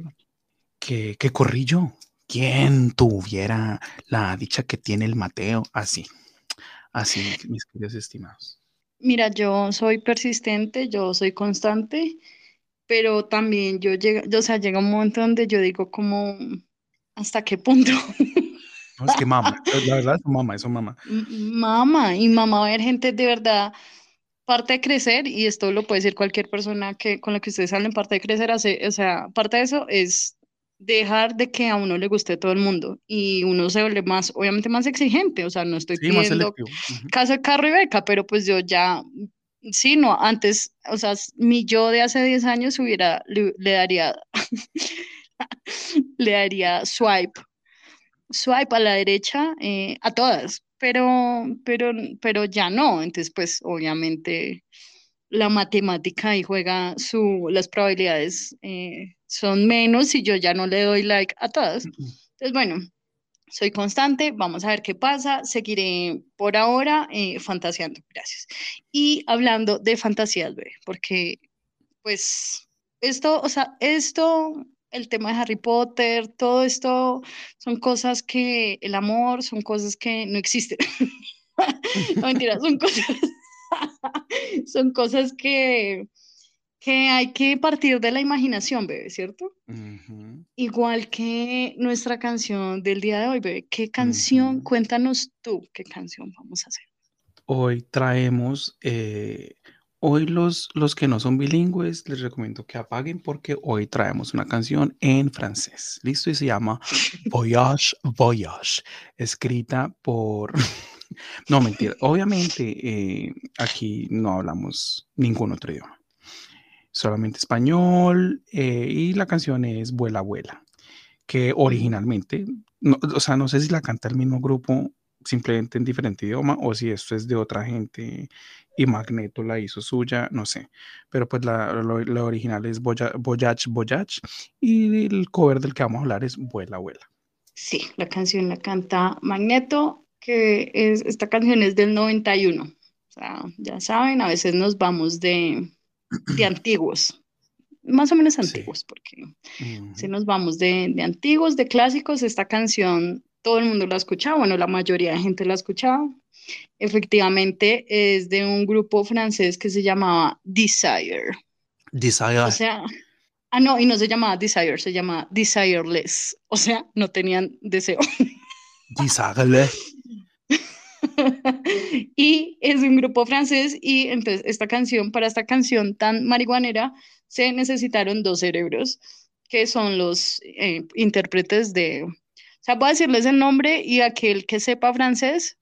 que, que corrí yo. ¿Quién tuviera la dicha que tiene el Mateo? Así, así, mis queridos estimados. Mira, yo soy persistente, yo soy constante, pero también yo llega, o sea, llega un momento donde yo digo como, ¿hasta qué punto? No, es que mamá, la verdad, eso mamá, eso mamá. M- Mamá, y mamá va a ver gente de verdad, parte de crecer, y esto lo puede decir cualquier persona que con la que ustedes salen, parte de crecer, hace, o sea, parte de eso es dejar de que a uno le guste todo el mundo, y uno se vuelve más, obviamente más exigente, o sea, no estoy Sí, pidiendo casa, carro y beca, pero pues yo ya, sí, no, antes, o sea, mi yo de hace 10 años hubiera, le, le daría, le daría swipe, swipe a la derecha, eh, a todas, pero, pero, pero ya no, entonces pues obviamente la matemática ahí juega su, las probabilidades eh, son menos y yo ya no le doy like a todas. Entonces, bueno, soy constante, vamos a ver qué pasa, seguiré por ahora eh, fantaseando, gracias. Y hablando de fantasías, bebé, porque pues esto, o sea, esto, el tema de Harry Potter, todo esto son cosas que, el amor, son cosas que no existen. No, mentira, son cosas, son cosas que, que hay que partir de la imaginación, bebé, ¿cierto? Igual que nuestra canción del día de hoy, bebé. ¿Qué canción? Ujú. Cuéntanos tú qué canción vamos a hacer. Hoy traemos, eh, hoy los, los que no son bilingües, les recomiendo que apaguen porque hoy traemos una canción en francés. ¿Listo? Y se llama Voyage, Voyage, escrita por... No, mentira. Obviamente eh, aquí no hablamos ningún otro idioma, solamente español eh, y la canción es Vuela, Vuela, que originalmente, no, o sea, no sé si la canta el mismo grupo simplemente en diferente idioma o si esto es de otra gente y Magneto la hizo suya, no sé. Pero pues la, original es Voya- Voyage, Voyage y el cover del que vamos a hablar es Vuela, Vuela. Sí, la canción la canta Magneto, que es, esta canción es del 91. O sea, ya saben, a veces nos vamos de, de antiguos, más o menos Sí. antiguos, porque si Ujú. nos vamos de, de antiguos, de clásicos, esta canción todo el mundo la ha escuchado, bueno, la mayoría de gente la ha escuchado. Efectivamente, es de un grupo francés que se llamaba Desire. Desire. O sea, ah, no, y no se llamaba Desire, se llama Desireless. O sea, no tenían deseo. Desire. Y es un grupo francés y entonces esta canción, para esta canción tan marihuanera, se necesitaron dos cerebros, que son los eh, intérpretes de... O sea, voy decirles el nombre y aquel que sepa francés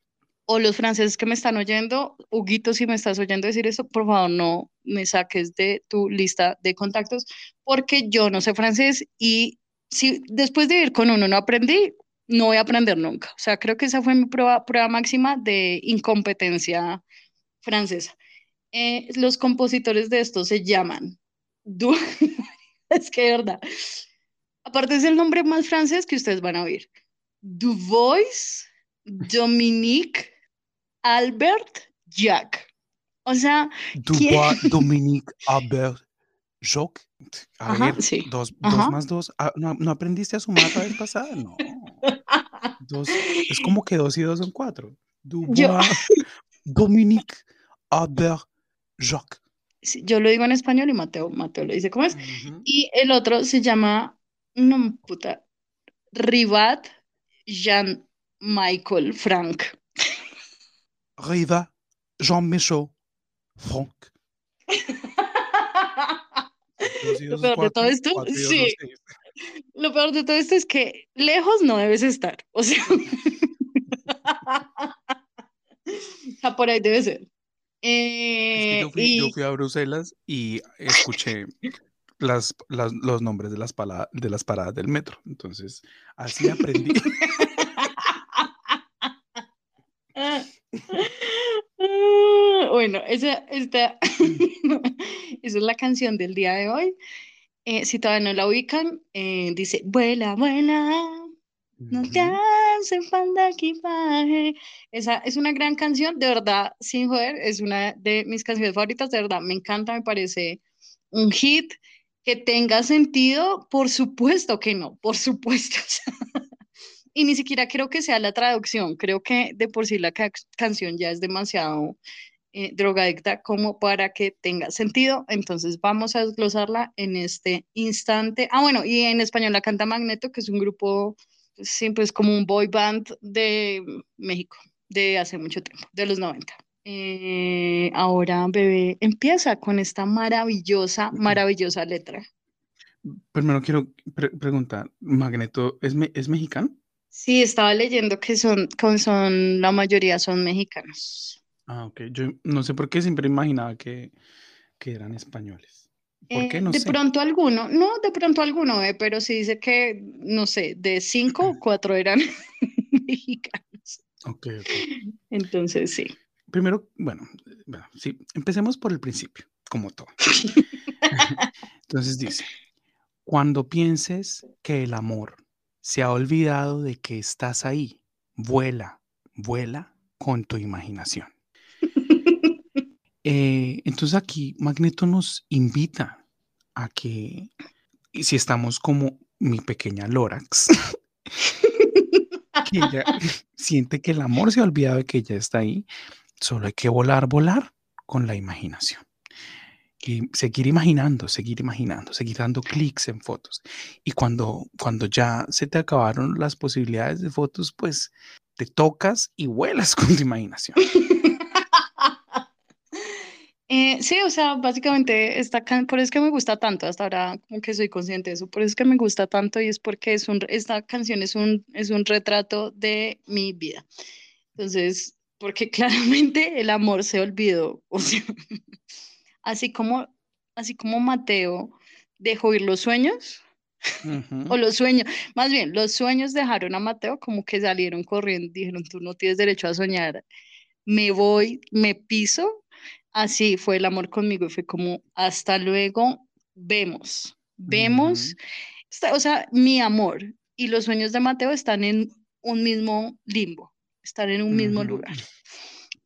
o los franceses que me están oyendo, Huguito, si me estás oyendo decir eso, por favor no me saques de tu lista de contactos, porque yo no sé francés y si después de ir con uno no aprendí, no voy a aprender nunca. O sea, creo que esa fue mi prueba, prueba máxima de incompetencia francesa. Eh, los compositores de esto se llaman, Du- es que de verdad, aparte es el nombre más francés que ustedes van a oír, Duvois, Dominique, Albert, Jacques. O sea, Dubois, Dominique, Albert, Jacques. A Ajá, ver, sí. dos, dos más dos. Ah, ¿no, ¿no aprendiste a sumar la vez pasada? No. Dos, es como que dos y dos son cuatro. Dubois, Dominique, Albert, Jacques. sí, yo lo digo en español y Mateo, Mateo lo dice cómo es. Y el otro se llama, no puta, Rivat Jean Michael Frank. Riva, Jean dos es peor de todo esto, sí. Lo peor de todo esto es que lejos no debes estar. O sea, por ahí debe ser. Es que Eh, yo fui, yo y fui a Bruselas y escuché las, las- los nombres de las, pala- de las paradas del metro. Entonces, así aprendí. Bueno, esa, esta, esa es la canción del día de hoy. Eh, si todavía no la ubican, eh, dice, vuela, vuela, no te hace falta equipaje. Esa es una gran canción, de verdad, sin joder, es una de mis canciones favoritas, de verdad, me encanta, me parece un hit que tenga sentido, por supuesto que no, por supuesto. Y ni siquiera creo que sea la traducción, creo que de por sí la ca- canción ya es demasiado eh, drogadicta como para que tenga sentido. Entonces vamos a desglosarla en este instante. Ah, bueno, y en español la canta Magneto, que es un grupo, siempre es como un boy band de México, de hace mucho tiempo, de los 90. Eh, ahora, bebé, empieza con esta maravillosa, maravillosa letra. Primero quiero pre- preguntar, ¿Magneto es, me- es mexicano? Sí, estaba leyendo que son, con son, la mayoría son mexicanos. Ah, ok. Yo no sé por qué siempre imaginaba que, que eran españoles. ¿Por qué? Eh, No de sé. pronto alguno, no, de pronto alguno, eh, pero sí dice que, no sé, de cinco, cuatro eran mexicanos. Ok, ok. Entonces, sí. Primero, bueno, bueno, sí, empecemos por el principio, como todo. Entonces dice, cuando pienses que el amor se ha olvidado de que estás ahí, vuela, vuela con tu imaginación. Eh, entonces aquí Magneto nos invita a que, si estamos como mi pequeña Lorax, que ella siente que el amor se ha olvidado de que ella está ahí, solo hay que volar, volar con la imaginación. Y seguir imaginando, seguir imaginando, seguir dando clics en fotos. Y cuando, cuando ya se te acabaron las posibilidades de fotos, pues te tocas y vuelas con tu imaginación. Eh, sí, o sea, básicamente can- por eso es que me gusta tanto, hasta ahora como que soy consciente de eso, por eso es que me gusta tanto y es porque es un, esta canción es un, es un retrato de mi vida. Entonces, porque claramente el amor se olvidó, o sea, así como, así como Mateo dejó ir los sueños, Ujú. o los sueños, más bien, los sueños dejaron a Mateo como que salieron corriendo, dijeron, tú no tienes derecho a soñar, me voy, me piso. Así fue el amor conmigo y fue como, hasta luego, vemos, vemos. Está- o sea, mi amor y los sueños de Mateo están en un mismo limbo, están en un mismo lugar.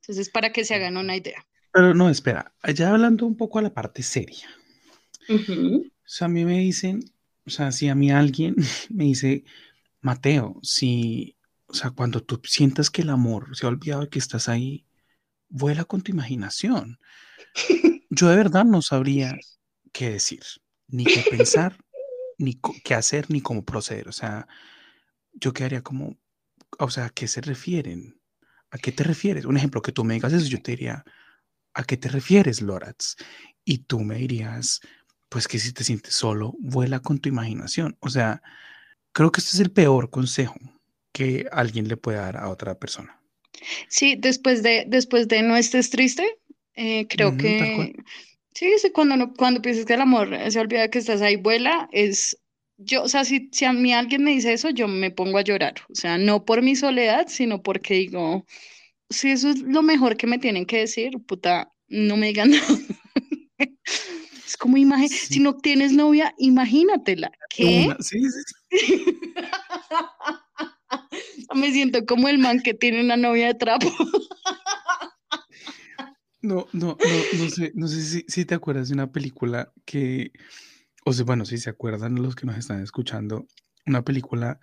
Entonces, para que se hagan una idea. Pero no, espera, ya hablando un poco a la parte seria. O sea, a mí me dicen, o sea, si a mí alguien me dice, Mateo, si, o sea, cuando tú sientas que el amor se ha olvidado de que estás ahí, vuela con tu imaginación. Yo de verdad no sabría qué decir, ni qué pensar, ni qué hacer, ni cómo proceder. O sea, yo quedaría como, o sea, ¿a qué se refieren? ¿A qué te refieres? Un ejemplo, que tú me digas eso, yo te diría, ¿a qué te refieres, Loratz? Y tú me dirías, pues que si te sientes solo, vuela con tu imaginación. O sea, creo que este es el peor consejo que alguien le puede dar a otra persona. Sí, después de, después de No estés triste, eh, creo que sí, sí, cuando, no, cuando piensas que el amor se olvida que estás ahí, vuela, es yo, o sea, si, si a mí alguien me dice eso, yo me pongo a llorar. O sea, no por mi soledad, sino porque digo, si eso es lo mejor que me tienen que decir, puta, no me digan nada. Es como imagen, si Sí, no tienes novia, imagínatela. ¿Qué? una, sí, sí, sí. Me siento como el man que tiene una novia de trapo. No, no, no, no sé, no sé si, si te acuerdas de una película que, o sea, bueno, si se acuerdan los que nos están escuchando, una película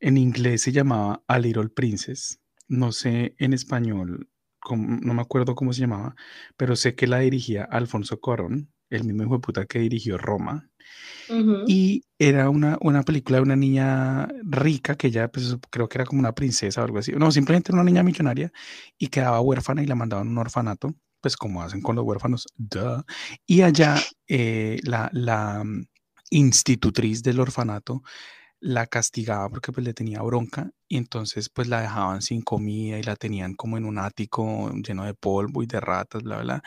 en inglés se llamaba A Little Princess. No sé en español, no me acuerdo cómo se llamaba, pero sé que la dirigía Alfonso Cuarón, el mismo hijo de puta que dirigió Roma. Y era una, una película de una niña rica que ya, pues creo que era como una princesa o algo así. No, simplemente era una niña millonaria y quedaba huérfana y la mandaban a un orfanato, pues como hacen con los huérfanos. duh. Y allá eh, la, la mm, institutriz del orfanato la castigaba porque pues le tenía bronca y entonces pues la dejaban sin comida y la tenían como en un ático lleno de polvo y de ratas, bla, bla.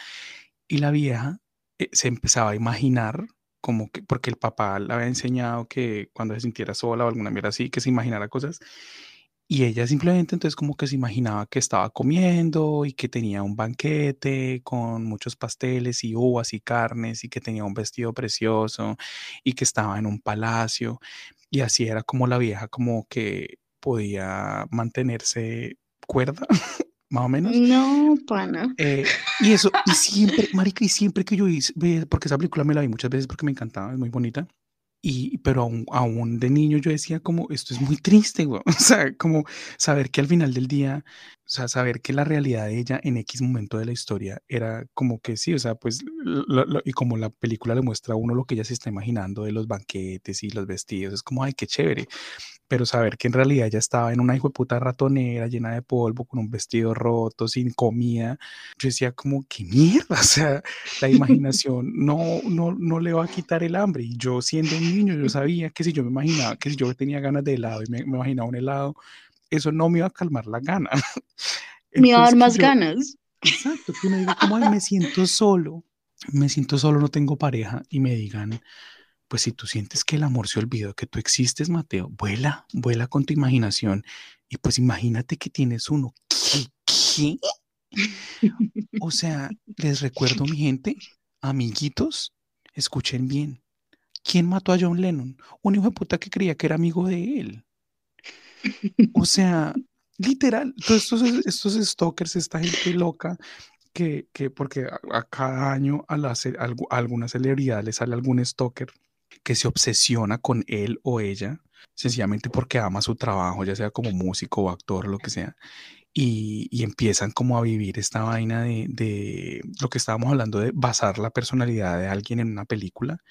Y la vieja eh, se empezaba a imaginar como que, porque el papá le había enseñado que cuando se sintiera sola o alguna mierda así, que se imaginara cosas. Y ella simplemente entonces como que se imaginaba que estaba comiendo y que tenía un banquete con muchos pasteles y uvas y carnes y que tenía un vestido precioso y que estaba en un palacio. Y así era como la vieja como que podía mantenerse cuerda, más o menos. No, pana. Eh, y eso, y siempre, marica, y siempre que yo hice, porque esa película me la vi muchas veces porque me encantaba, es muy bonita. Y, pero aún, aún de niño yo decía como, esto es muy triste, güey. O sea, como saber que al final del día, o sea, saber que la realidad de ella en X momento de la historia era como que sí, o sea, pues, lo- lo- y como la película le muestra a uno lo que ella se está imaginando de los banquetes y los vestidos, es como, ay, qué chévere pero saber que en realidad ella estaba en una hijo de puta ratonera llena de polvo, con un vestido roto, sin comida, yo decía como, qué mierda, o sea, la imaginación no, no, no le va a quitar el hambre. Y yo siendo un niño, yo sabía que si yo me imaginaba, que si yo tenía ganas de helado y me, me imaginaba un helado, eso no me iba a calmar la gana. Me iba a dar Entonces, más yo- ganas. Exacto, que uno diga como, ay, me siento solo, me siento solo, no tengo pareja, y me digan, pues si tú sientes que el amor se olvidó, que tú existes, Mateo, vuela, vuela con tu imaginación, y pues imagínate que tienes uno. ¿Qué? ¿Qué? O sea, les recuerdo, mi gente, amiguitos, escuchen bien. ¿Quién mató a John Lennon? Un hijo de puta que creía que era amigo de él. O sea, literal, todos estos, estos stalkers, esta gente loca, que, que porque a, cada año a, la a alguna celebridad le sale algún stalker que se obsesiona con él o ella, sencillamente porque ama su trabajo, ya sea como músico o actor, lo que sea, y, y empiezan como a vivir esta vaina de, de lo que estábamos hablando de basar la personalidad de alguien en una película.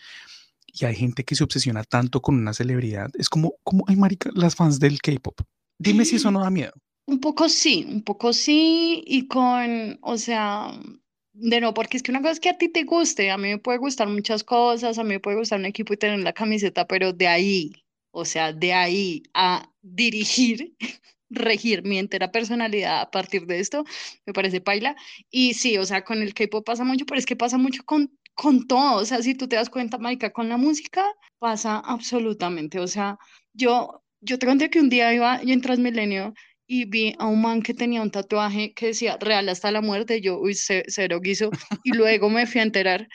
Y hay gente que se obsesiona tanto con una celebridad. Es como, como ay, marica, las fans del K-pop. Dime si eso no da miedo. Un poco sí, un poco sí, y con, o sea, de no, porque es que una cosa es que a ti te guste, a mí me puede gustar muchas cosas, a mí me puede gustar un equipo y tener la camiseta, pero de ahí, o sea, de ahí a dirigir, regir mi entera personalidad a partir de esto, me parece paila. Y sí, o sea, con el K-pop pasa mucho, pero es que pasa mucho con, con todo, o sea, si tú te das cuenta, marica, con la música pasa absolutamente, o sea, yo, yo te conté que un día iba yo en Transmilenio y vi a un man que tenía un tatuaje que decía real hasta la muerte, yo, uy, ce- cero guiso, y luego me fui a enterar,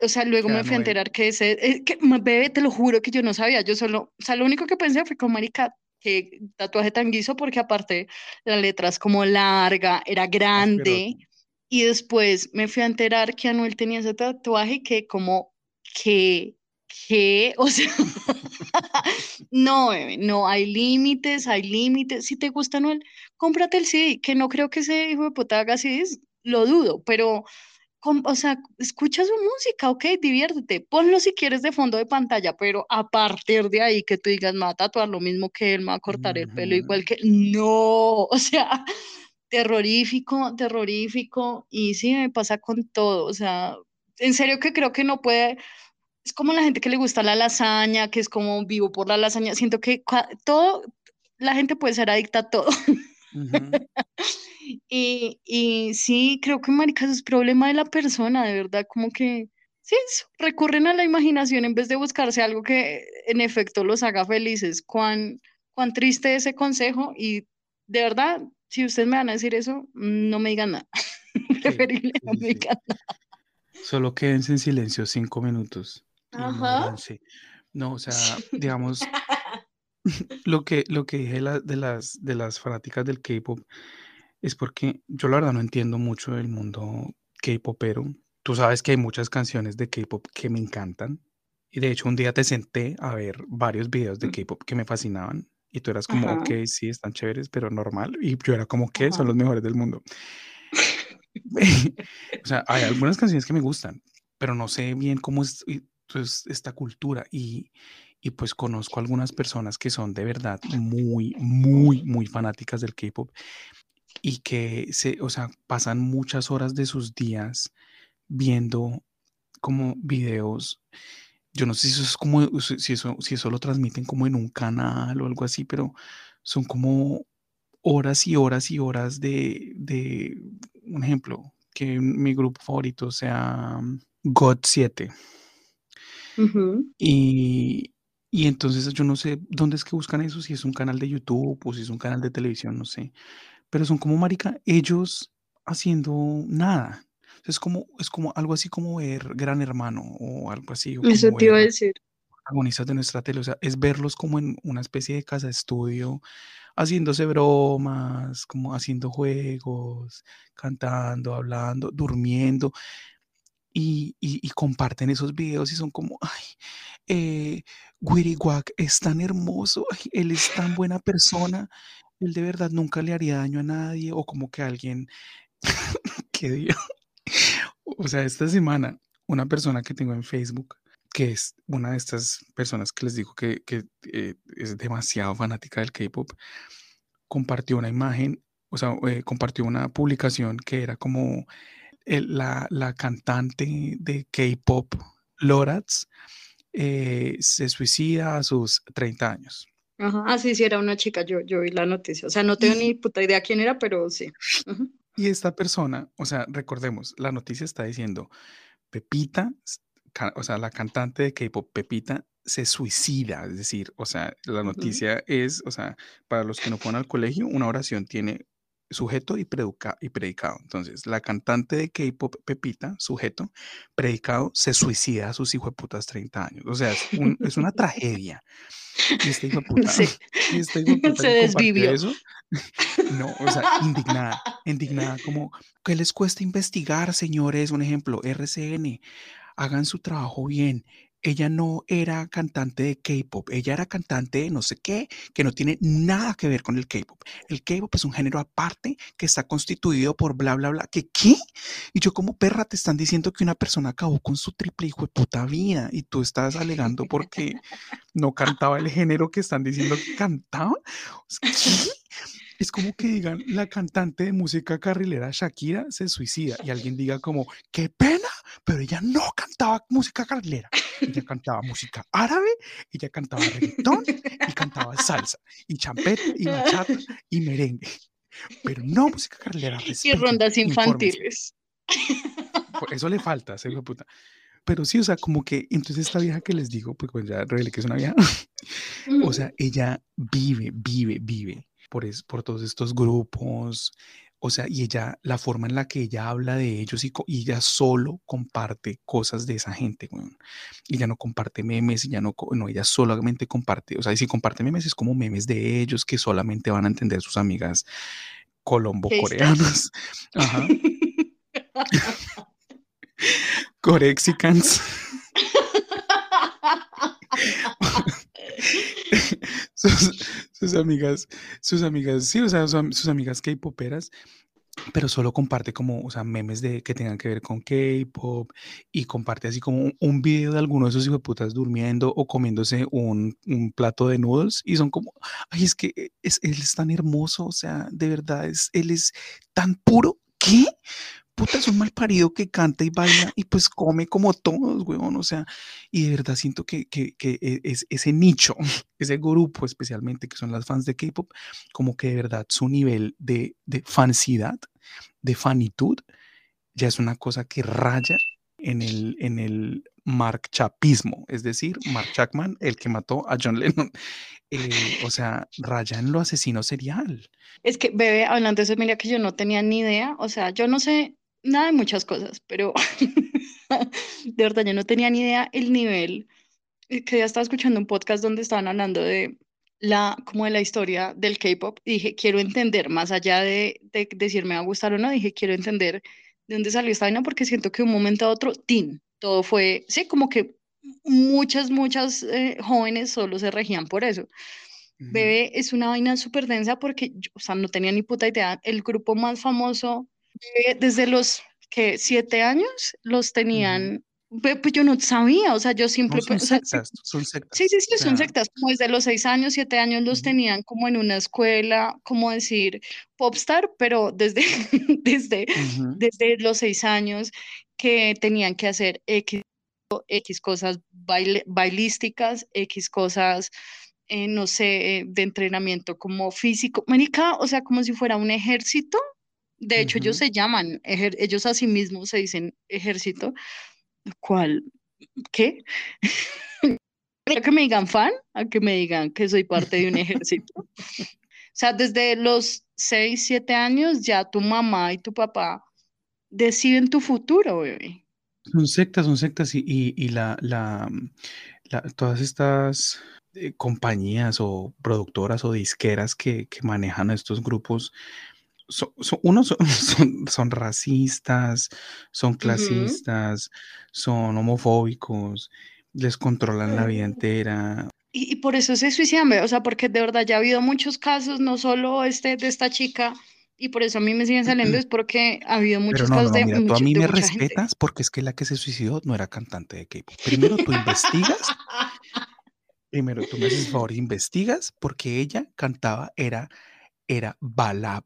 o sea, luego me fui a enterar que ese, eh, que, bebé, te lo juro que yo no sabía, yo solo, o sea, lo único que pensé fue como, marica, que tatuaje tan guiso, porque aparte la letra es como larga, era grande. Y después me fui a enterar que Anuel tenía ese tatuaje y que como, que, que, o sea... No, bebé, no, hay límites, hay límites. Si te gusta Anuel, cómprate el CD, que no creo que ese hijo de puta haga CDs, lo dudo, pero, com- o sea, escucha su música, ok, diviértete, ponlo si quieres de fondo de pantalla, pero a partir de ahí que tú digas, me va a tatuar lo mismo que él, me va a cortar el pelo igual que, no, o sea, terrorífico, terrorífico, y sí, me pasa con todo, o sea, en serio que creo que no puede es como la gente que le gusta la lasaña, que es como vivo por la lasaña. Siento que todo, la gente puede ser adicta a todo. Y, y sí, creo que marica, es problema de la persona, de verdad, como que sí, recurren a la imaginación en vez de buscarse algo que en efecto los haga felices. Cuán, cuán triste ese consejo y de verdad, si ustedes me van a decir eso, no me digan nada. Sí, Preferible no sí, me sí. digan Solo quédense en silencio cinco minutos Ajá. No, o sea, digamos, lo que, lo que dije la- de las, de las fanáticas del K-pop es porque yo la verdad no entiendo mucho del mundo K-popero. Tú sabes que hay muchas canciones de K-pop que me encantan. Y de hecho, un día te senté a ver varios videos de K-pop que me fascinaban. Y tú eras como, Ajá. ok, sí, están chéveres, pero normal. Y yo era como, ¿qué? Ajá. Son los mejores del mundo. o sea, hay algunas canciones que me gustan, pero no sé bien cómo es pues, esta cultura. Y, y pues conozco algunas personas que son de verdad muy, muy, muy fanáticas del K-pop y que se, o sea, pasan muchas horas de sus días viendo como videos. Yo no sé si eso es como, si eso, si eso lo transmiten como en un canal o algo así, pero son como horas y horas y horas de, de un ejemplo, que mi grupo favorito sea God 7 Ujú. y, Y entonces yo no sé dónde es que buscan eso, si es un canal de YouTube o si es un canal de televisión, no sé. Pero son como marica, ellos haciendo nada. Es como, es como algo así como ver Gran Hermano o algo así. o Eso te iba a decir. protagonistas de nuestra tele. O sea, es verlos como en una especie de casa de estudio, haciéndose bromas, como haciendo juegos, cantando, hablando, durmiendo. Y, y- y comparten esos videos y son como, ay, eh, es tan hermoso, ay, él es tan buena persona, él de verdad nunca le haría daño a nadie, o como que alguien, qué día, o sea, esta semana, una persona que tengo en Facebook, que es una de estas personas que les digo que, que, eh, es demasiado fanática del K-pop, compartió una imagen, o sea, eh, compartió una publicación que era como el- la, la cantante de K-pop, Loratz, eh, se suicida a sus 30 años. Ajá. Ah, sí, sí, era una chica, yo, yo vi la noticia. O sea, no tengo ni puta idea quién era, pero sí. Ujú. Y esta persona, o sea, recordemos, la noticia está diciendo, Pepita, o sea, la cantante de K-pop, Pepita, se suicida. Es decir, o sea, la noticia es, o sea, para los que no fueron al colegio, una oración tiene sujeto y, preduca- y predicado. Entonces, la cantante de K-pop, Pepita, sujeto, predicado, se suicida a sus putas 30 años. O sea, es, un- es una tragedia. Y este hijo de puta, Sí, y este se desvivió. eso, no, o sea, indignada, indignada, como, ¿qué les cuesta investigar, señores? Un ejemplo, RCN, hagan su trabajo bien. Ella no era cantante de K-pop, ella era cantante de no sé qué, que no tiene nada que ver con el K-pop. El K-pop es un género aparte que está constituido por bla, bla, bla. ¿Qué qué? Y yo como perra te están diciendo que una persona acabó con su triple hijo de puta vida y tú estás alegando porque no cantaba el género que están diciendo que cantaba. ¿qué? Es como que digan, la cantante de música carrilera Shakira se suicida y alguien diga como, qué pena, pero ella no cantaba música carrilera. Ella cantaba música árabe, ella cantaba reggaetón y cantaba salsa y champeta y bachata y merengue. Pero no música carrilera, Y respeten, rondas infórmense. infantiles. Por Eso le falta, hijo de puta. Pero sí, o sea, como que entonces esta vieja que les digo, pues, pues ya revelé que es una vieja, o sea, ella vive, vive, vive por, es, por todos estos grupos, o sea, y ella, la forma en la que ella habla de ellos y, y ella solo comparte cosas de esa gente, weón. Y ella no comparte memes, ella no, co- no, ella solamente comparte, o sea, y si comparte memes es como memes de ellos que solamente van a entender sus amigas colombo-coreanas, ajá, corexicans. sus, amigas, sus amigas, sí, o sea, sus, am- sus amigas K-poperas, pero solo comparte como, o sea, memes de que tengan que ver con K-pop y comparte así como un, video de alguno de esos hijueputas durmiendo o comiéndose un, un plato de noodles y son como, ay, es que es, él es tan hermoso, o sea, de verdad, es, él es tan puro, ¿qué? Puta, es un mal parido que canta y baila y pues come como todos, weón, o sea, y de verdad siento que, que, que e- es, ese nicho, ese grupo especialmente que son las fans de K-pop, como que de verdad su nivel de, de fansidad, de fanitud, ya es una cosa que raya en el, en el Mark Chapismo, es decir, Mark Chapman, el que mató a John Lennon, eh, o sea, raya en lo asesino serial. Es que, bebé, hablando de eso, mira que yo no tenía ni idea, o sea, yo no sé nada de muchas cosas, pero de verdad yo no tenía ni idea el nivel, que ya estaba escuchando un podcast donde estaban hablando de la, como de la historia del K-pop, y dije, quiero entender, más allá de, de decir me va a gustar o no, dije, quiero entender de dónde salió esta vaina, porque siento que de un momento a otro, ¡tin! Todo fue, sí, como que muchas, muchas eh, jóvenes solo se regían por eso. Bebé es una vaina súper densa porque, yo, o sea, no tenía ni puta idea. El grupo más famoso, desde los que siete años, los tenían, pues yo no sabía, o sea, yo No, siempre, son o sea, sí, sectas, son sí, sectas. sí, O sí, son sea, sectas, como desde los seis años, siete años los ujú, tenían como en una escuela, como decir, popstar, pero desde, desde, ujú. desde los seis años que tenían que hacer X, X cosas baile- bailísticas, X cosas eh, no sé, eh, de entrenamiento como físico, marica, o sea, como si fuera un ejército. De hecho, ellos se llaman, ejer- ellos a sí mismos se dicen ejército. ¿Cuál? ¿Qué? que me digan fan, a que me digan que soy parte de un ejército. o sea, desde los 6, 7 años ya tu mamá y tu papá deciden tu futuro, bebé. Son sectas, son sectas y, y, y la, la, la- todas estas eh, compañías o productoras o disqueras que, que manejan a estos grupos, son, son- unos son, son, son racistas, son clasistas, son homofóbicos, les controlan la vida entera. Y, y por eso se suicidan. O sea, porque de verdad ya ha habido muchos casos, no solo este de esta chica, y por eso a mí me siguen saliendo, es porque ha habido muchos no, no, casos no, de, mira, tú a mí de me mucha gente. respetas porque es que la que se suicidó no era cantante de K-pop. Primero tú investigas, primero tú me haces favor, investigas porque ella cantaba, era, era bala,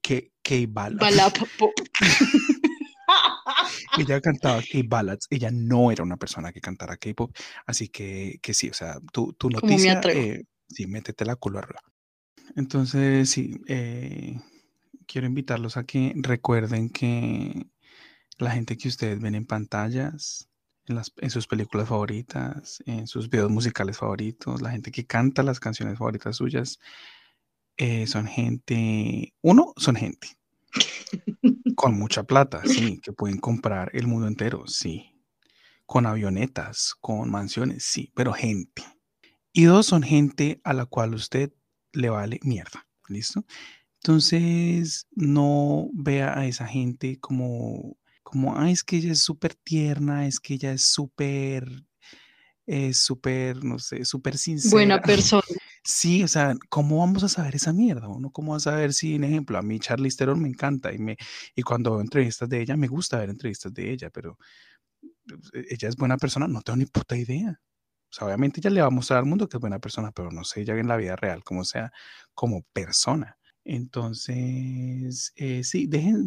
que K-ballad. Balap pop. Ella cantaba K-ballads, ella no era una persona que cantara K-pop, así que, que sí, o sea, tu, tu ¿Cómo me noticia, eh, sí, métete la culo arriba. Entonces, sí, eh, quiero invitarlos a que recuerden que la gente que ustedes ven en pantallas, en, las, en sus películas favoritas, en sus videos musicales favoritos, la gente que canta las canciones favoritas suyas, eh, son gente, uno, son gente con mucha plata, sí, que pueden comprar el mundo entero, sí, con avionetas, con mansiones, sí, pero gente. Y dos, son gente a la cual usted le vale mierda, ¿listo? Entonces, no vea a esa gente como, como, ay, es que ella es súper tierna, es que ella es súper, es súper, no sé, súper sincera. Buena persona. Sí, o sea, ¿cómo vamos a saber esa mierda? Uno, ¿cómo va a saber si, en ejemplo, a mí Charlize Theron me encanta y, me, y cuando veo entrevistas de ella, me gusta ver entrevistas de ella, pero e- ella es buena persona, no tengo ni puta idea. O sea, obviamente ella le va a mostrar al mundo que es buena persona, pero no sé ella en la vida real cómo sea como persona. Entonces, eh, sí, dejen,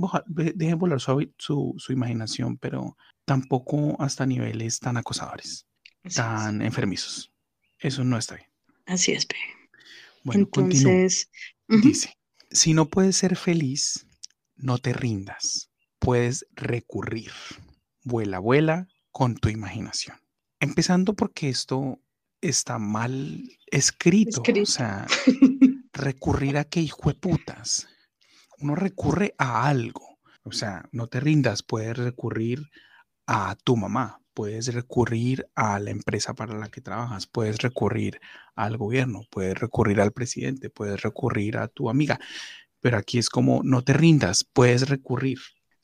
dejen volar su, su, su imaginación, pero tampoco hasta niveles tan acosadores, tan enfermizos. Eso no está bien. Así es, bebé. Bueno, continúo. Entonces, Dice, si no puedes ser feliz, no te rindas. Puedes recurrir. Vuela, vuela con tu imaginación. Empezando porque esto está mal escrito. Escrito. O sea, recurrir a qué hijo de putas. Uno recurre a algo. O sea, no te rindas. Puedes recurrir a tu mamá. Puedes recurrir a la empresa para la que trabajas. Puedes recurrir al gobierno. Puedes recurrir al presidente. Puedes recurrir a tu amiga. Pero aquí es como, no te rindas. Puedes recurrir.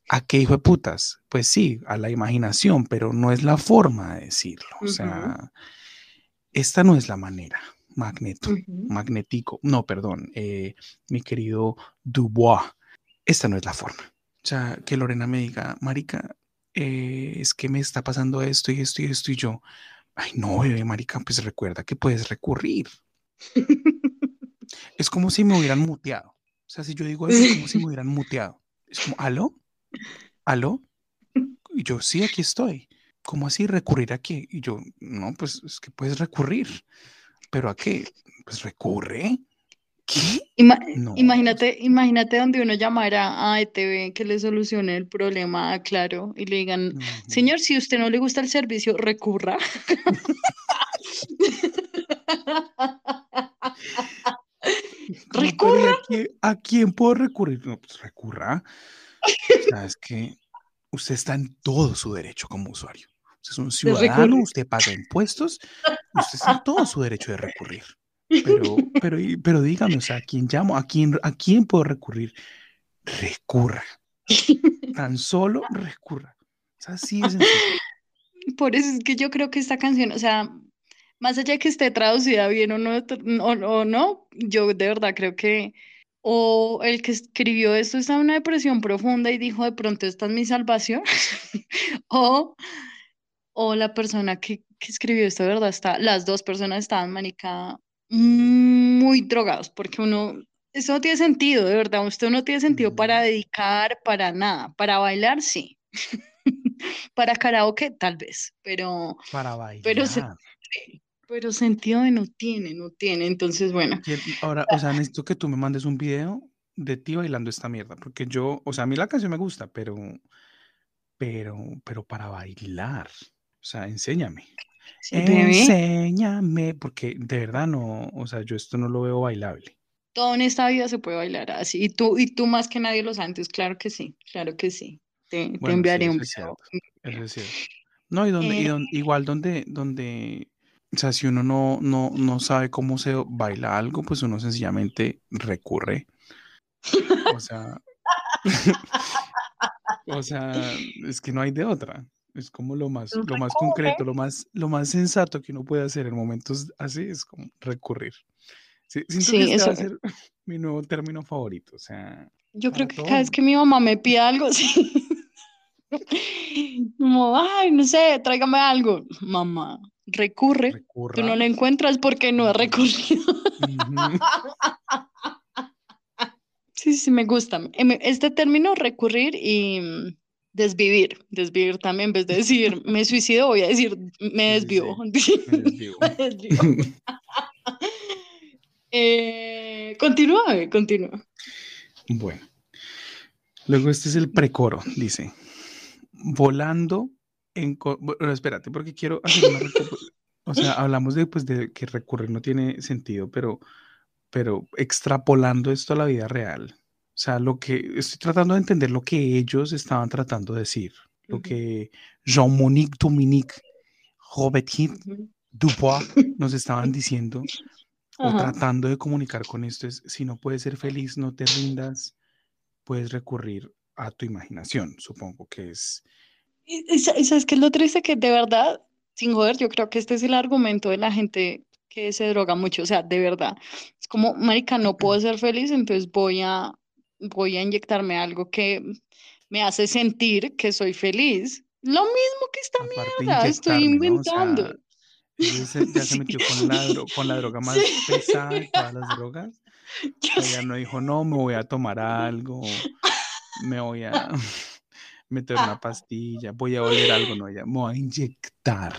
¿A qué hijo de putas? Pues sí, a la imaginación, pero no es la forma de decirlo. O sea, esta no es la manera. Magneto ujú. magnetico, no, perdón, eh, mi querido Dubois, esta no es la forma. O sea, que Lorena me diga, Marica, eh, es que me está pasando esto y esto y esto y yo, ay, no, bebé, Marica, pues recuerda que puedes recurrir. Es como si me hubieran muteado. O sea, si yo digo eso, es como si me hubieran muteado. Es como, ¿aló? ¿Aló? Y yo, sí, aquí estoy. ¿Cómo así recurrir a qué? Y yo, no, pues es que puedes recurrir. ¿Pero a qué? Pues recurre. ¿Qué? Ima- No. Imagínate, imagínate donde uno llamara a ETV que le solucione el problema a Claro y le digan, señor, si usted no le gusta el servicio, recurra. No, pero ¿y Recurra. ¿A quién, a quién puedo recurrir? No, pues recurra. O sea, es que usted está en todo su derecho como usuario. Usted es un ciudadano, usted paga impuestos, usted está en todo su derecho de recurrir. Pero, pero, pero dígame, o sea, ¿a quién llamo? ¿A quién, ¿A quién puedo recurrir? Recurra. Tan solo recurra. O sea, así sencillo. Por eso es que yo creo que esta canción, o sea, más allá de que esté traducida bien o no, o no, yo de verdad creo que o el que escribió esto está en una depresión profunda y dijo de pronto esta es mi salvación, o, o la persona que, que escribió esto de verdad está, las dos personas estaban manica muy drogados, porque uno, eso no tiene sentido, de verdad, usted no tiene sentido para dedicar, para nada, para bailar, sí. Para karaoke, tal vez, pero, Para bailar. pero, se- pero sentido de no tiene, no tiene. Entonces, bueno, Ahora, o sea, necesito que tú me mandes un video de ti bailando esta mierda, porque yo, o sea, a mí la canción me gusta, pero, pero, pero para bailar, o sea, enséñame. Sí. Enséñame, porque de verdad no, o sea, yo esto no lo veo bailable. Todo en esta vida se puede bailar así. Y tú, y tú más que nadie lo sabes, entonces, claro que sí, claro que sí. Te, Bueno, enviaré un video. eso es cierto. No, y donde, y Eh, don- igual donde, donde, o sea, si uno no, no, no sabe cómo se baila algo, pues uno sencillamente recurre. O sea, o sea, es que no hay de otra. Es como lo más, lo más concreto, lo más, lo más sensato que uno puede hacer en momentos así es como recurrir. Sí, siento que sí, este eso. va a ser mi nuevo término favorito. O sea, Yo creo que cada vez todo. que mi mamá me pide algo, sí. Como, ay, no sé, tráigame algo. Mamá, recurre. Tú Recurra. no le encuentras porque no ha Ujú. recurrido. Ujú. Sí, sí, me gusta. Este término, recurrir y mm, desvivir. Desvivir también, en vez de decir me suicido, voy a decir me desvivo. sí. Me desvivo. Eh, continúa, continúa. Bueno, luego este es el precoro, dice. Volando en... Bueno, espérate, porque quiero hacer una... O sea, hablamos de, pues, de que recurrir no tiene sentido, pero, pero extrapolando esto a la vida real. O sea, lo que estoy tratando de entender lo que ellos estaban tratando de decir. Lo que Jean-Monique Dominique Robert Hit ujú. Dubois nos estaban diciendo o Ajá. tratando de comunicar con esto es, si no puedes ser feliz, no te rindas, puedes recurrir a tu imaginación, supongo que es... Sabes qué es lo triste que de verdad, sin joder, yo creo que este es el argumento de la gente que se droga mucho, o sea, de verdad. Es como, marica, no puedo ser feliz, entonces voy a, voy a inyectarme algo que me hace sentir que soy feliz. Lo mismo que esta mierda, estoy inyectarme, ¿no? O inventando. sea, se- ya se metió con la, dro- con la droga más sí, pesada de todas las drogas. ella no dijo, no, me voy a tomar algo, me voy a meter una pastilla, voy a oler algo, no, ella me voy a inyectar.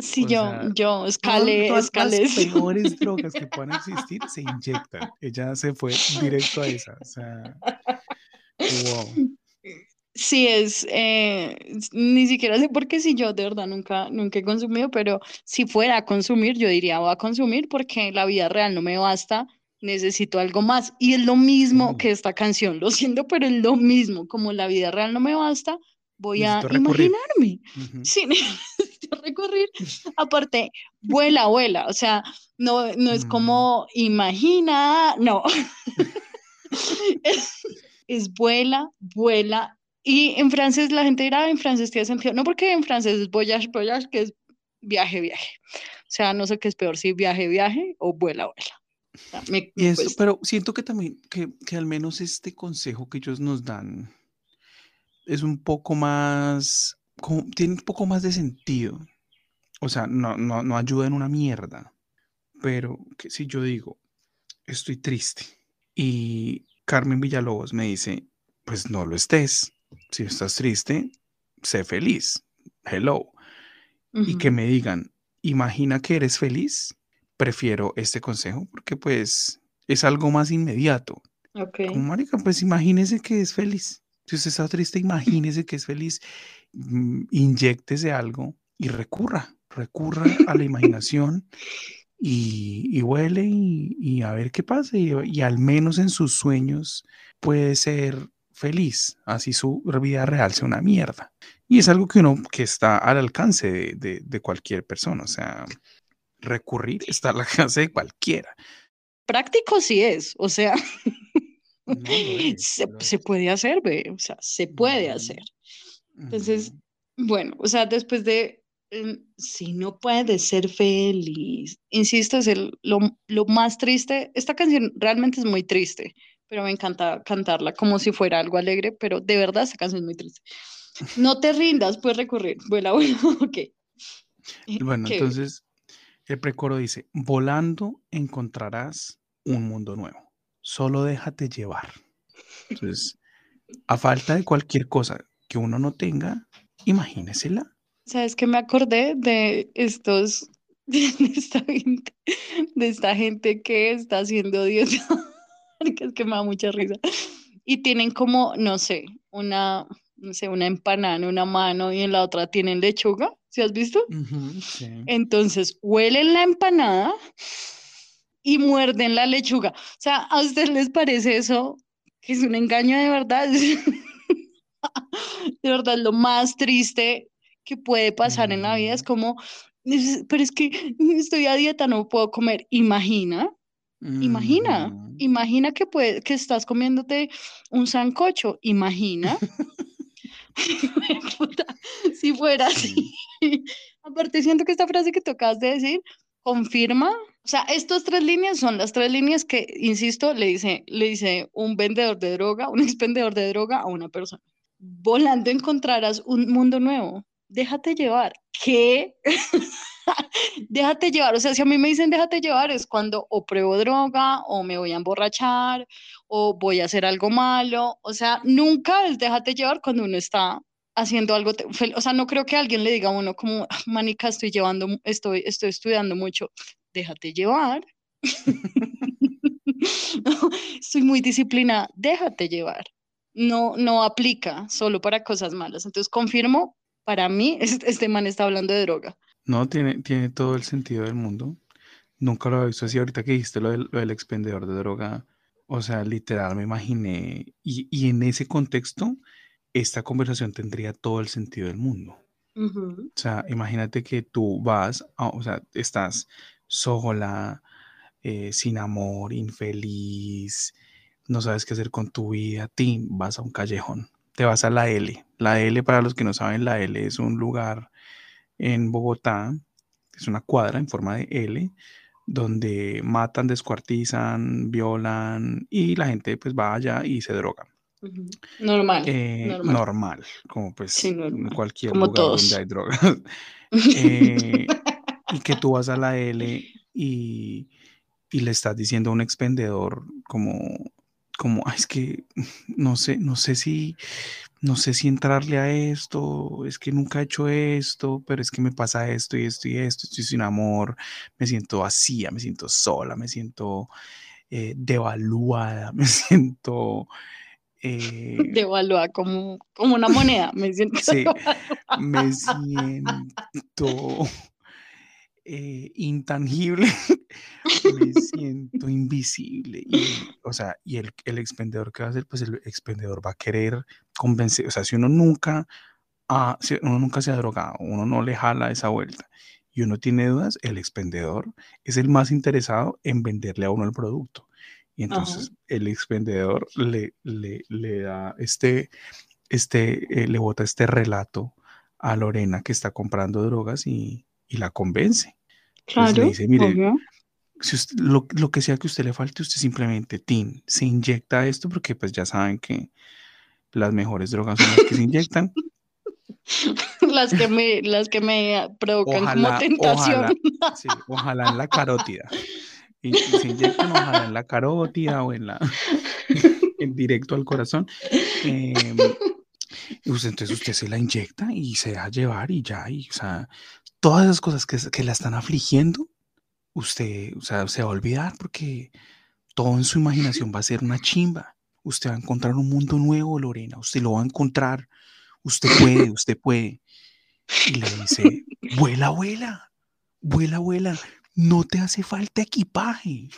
Sí, O yo, sea, yo escalé, todas escalé las peores drogas que puedan existir se inyectan. Ella se fue directo a esa. O sea, wow. Sí, es, eh, s- ni siquiera sé por qué si yo de verdad nunca, nunca he consumido, pero si fuera a consumir, yo diría voy a consumir porque la vida real no me basta, necesito algo más. Y es lo mismo Sí, que esta canción, lo siento, pero es lo mismo, como la vida real no me basta, voy a recurrir. imaginarme. Ujú. Sí, recurrir. Aparte, vuela, vuela, o sea, no, no es Mm, como imagina, no. Es, es vuela, vuela. Y en francés la gente dirá, en francés tiene sentido. No porque en francés es voyage, voyage, que es viaje, viaje. O sea, no sé qué es peor, si viaje, viaje o vuela, vuela. O sea, me, Y me eso, cuesta. pero siento que también, que, que al menos este consejo que ellos nos dan es un poco más, tiene un poco más de sentido. O sea, no, no, no ayuda en una mierda. Pero que si yo digo, estoy triste y Carmen Villalobos me dice, pues no lo estés. Si estás triste, sé feliz. Hello. Y que me digan, imagina que eres feliz. Prefiero este consejo porque pues es algo más inmediato. Ok. Como marica, pues imagínese que es feliz. Si usted está triste, imagínese que es feliz. Mm, Inyéctese algo y recurra, recurra a la imaginación y, y huele y, a ver qué pasa. Y, y al menos en sus sueños puede ser feliz, así su vida real sea una mierda. Y es algo que uno que está al alcance de, de- de cualquier persona, o sea, recurrir está al alcance de cualquiera. Práctico sí es, o sea, No lo es, se, puede hacer, o sea, se puede hacer. Entonces, ujú. bueno, o sea, después de, em, si no puedes ser feliz, insisto, es el, lo, lo más triste. Esta canción realmente es muy triste, pero me encanta cantarla como si fuera algo alegre, pero de verdad esta canción es muy triste. No te rindas, puedes recurrir. Vuela, vuela, ok. Bueno, ¿Qué? entonces el precoro dice, volando encontrarás un mundo nuevo, solo déjate llevar. Entonces, a falta de cualquier cosa que uno no tenga, imagínesela. ¿Sabes qué me acordé de estos, de esta gente, de esta gente que está haciendo dieta? Porque es que me da mucha risa. Y tienen como, no sé, una, no sé, una empanada en una mano y en la otra tienen lechuga. ¿Sí has visto? Ujú, sí. Entonces, huelen la empanada y muerden la lechuga. O sea, ¿a ustedes les parece eso que es un engaño de verdad? De verdad, lo más triste que puede pasar en la vida es Mm, como, "Es- pero es que estoy a dieta, no puedo comer. Imagina, imagina, ujú. imagina que, puede, que estás comiéndote un sancocho. Imagina. Si fuera así. Sí. Aparte, siento que esta frase que tú acabas de decir confirma, o sea, estas tres líneas son las tres líneas que, insisto, le dice, le dice un vendedor de droga, un ex vendedor de droga a una persona. Volando encontrarás un mundo nuevo. Déjate llevar. ¿Qué? Déjate llevar. O sea, si a mí me dicen déjate llevar es cuando o pruebo droga o me voy a emborrachar o voy a hacer algo malo. O sea, nunca es déjate llevar cuando uno está haciendo algo, o sea, no creo que alguien le diga a uno como, "Ah, manica, estoy llevando, estoy, estoy estudiando mucho, déjate llevar. Estoy muy disciplinada, déjate llevar. No, no aplica solo para cosas malas. Entonces, confirmo, para mí, este, este man está hablando de droga. No, tiene, tiene todo el sentido del mundo. Nunca lo había visto así. Ahorita que dijiste lo del, lo del expendedor de droga, o sea, literal me imaginé. Y, y en ese contexto, esta conversación tendría todo el sentido del mundo. O sea, imagínate que tú vas, a- o sea, estás sola, eh, sin amor, infeliz, no sabes qué hacer con tu vida, ti vas a un callejón, te vas a la L. La L, para los que no saben, la L es un lugar en Bogotá, es una cuadra en forma de L, donde matan, descuartizan, violan y la gente pues va allá y se droga. Normal, Eh, normal. normal, como pues Sí, normal. cualquier Como lugar todos. donde hay drogas. Eh, y que tú vas a la L y, y le estás diciendo a un expendedor como, como, "Ay, es que no sé, no sé si, no sé si entrarle a esto, es que nunca he hecho esto, pero es que me pasa esto y esto y esto, estoy sin amor, me siento vacía, me siento sola, me siento eh, devaluada, me siento... eh, Devalúa como, como una moneda, me siento Sí, me siento eh, intangible, me siento invisible. Y, o sea, y el, el expendedor que va a hacer, pues el expendedor va a querer convencer, o sea, si uno nunca, ha- si uno nunca se ha drogado, uno no le jala esa vuelta y uno tiene dudas, el expendedor es el más interesado en venderle a uno el producto. Y Ajá. entonces el expendedor le, le, le da este, este, eh, le bota este relato a Lorena que está comprando drogas y, y la convence. Entonces le Claro, dice, mire, obvio. si usted- lo, lo que sea que a usted le falte, usted simplemente, tin, se inyecta esto porque pues ya saben que las mejores drogas son las que se inyectan. Las que me, las que me provocan como Ojalá, tentación. ojalá, sí, ojalá en la carótida. Y, se ojalá en la carótida o en la, en directo al corazón. Usted- entonces usted se la inyecta y se deja llevar y ya, o sea, todas esas cosas que, que la están afligiendo, usted, o sea, se va a olvidar porque todo en su imaginación va a ser una chimba. Usted va a encontrar un mundo nuevo, Lorena, usted lo va a encontrar. Usted puede, usted puede. Y le dice, vuela, vuela, vuela, vuela, no te hace falta equipaje.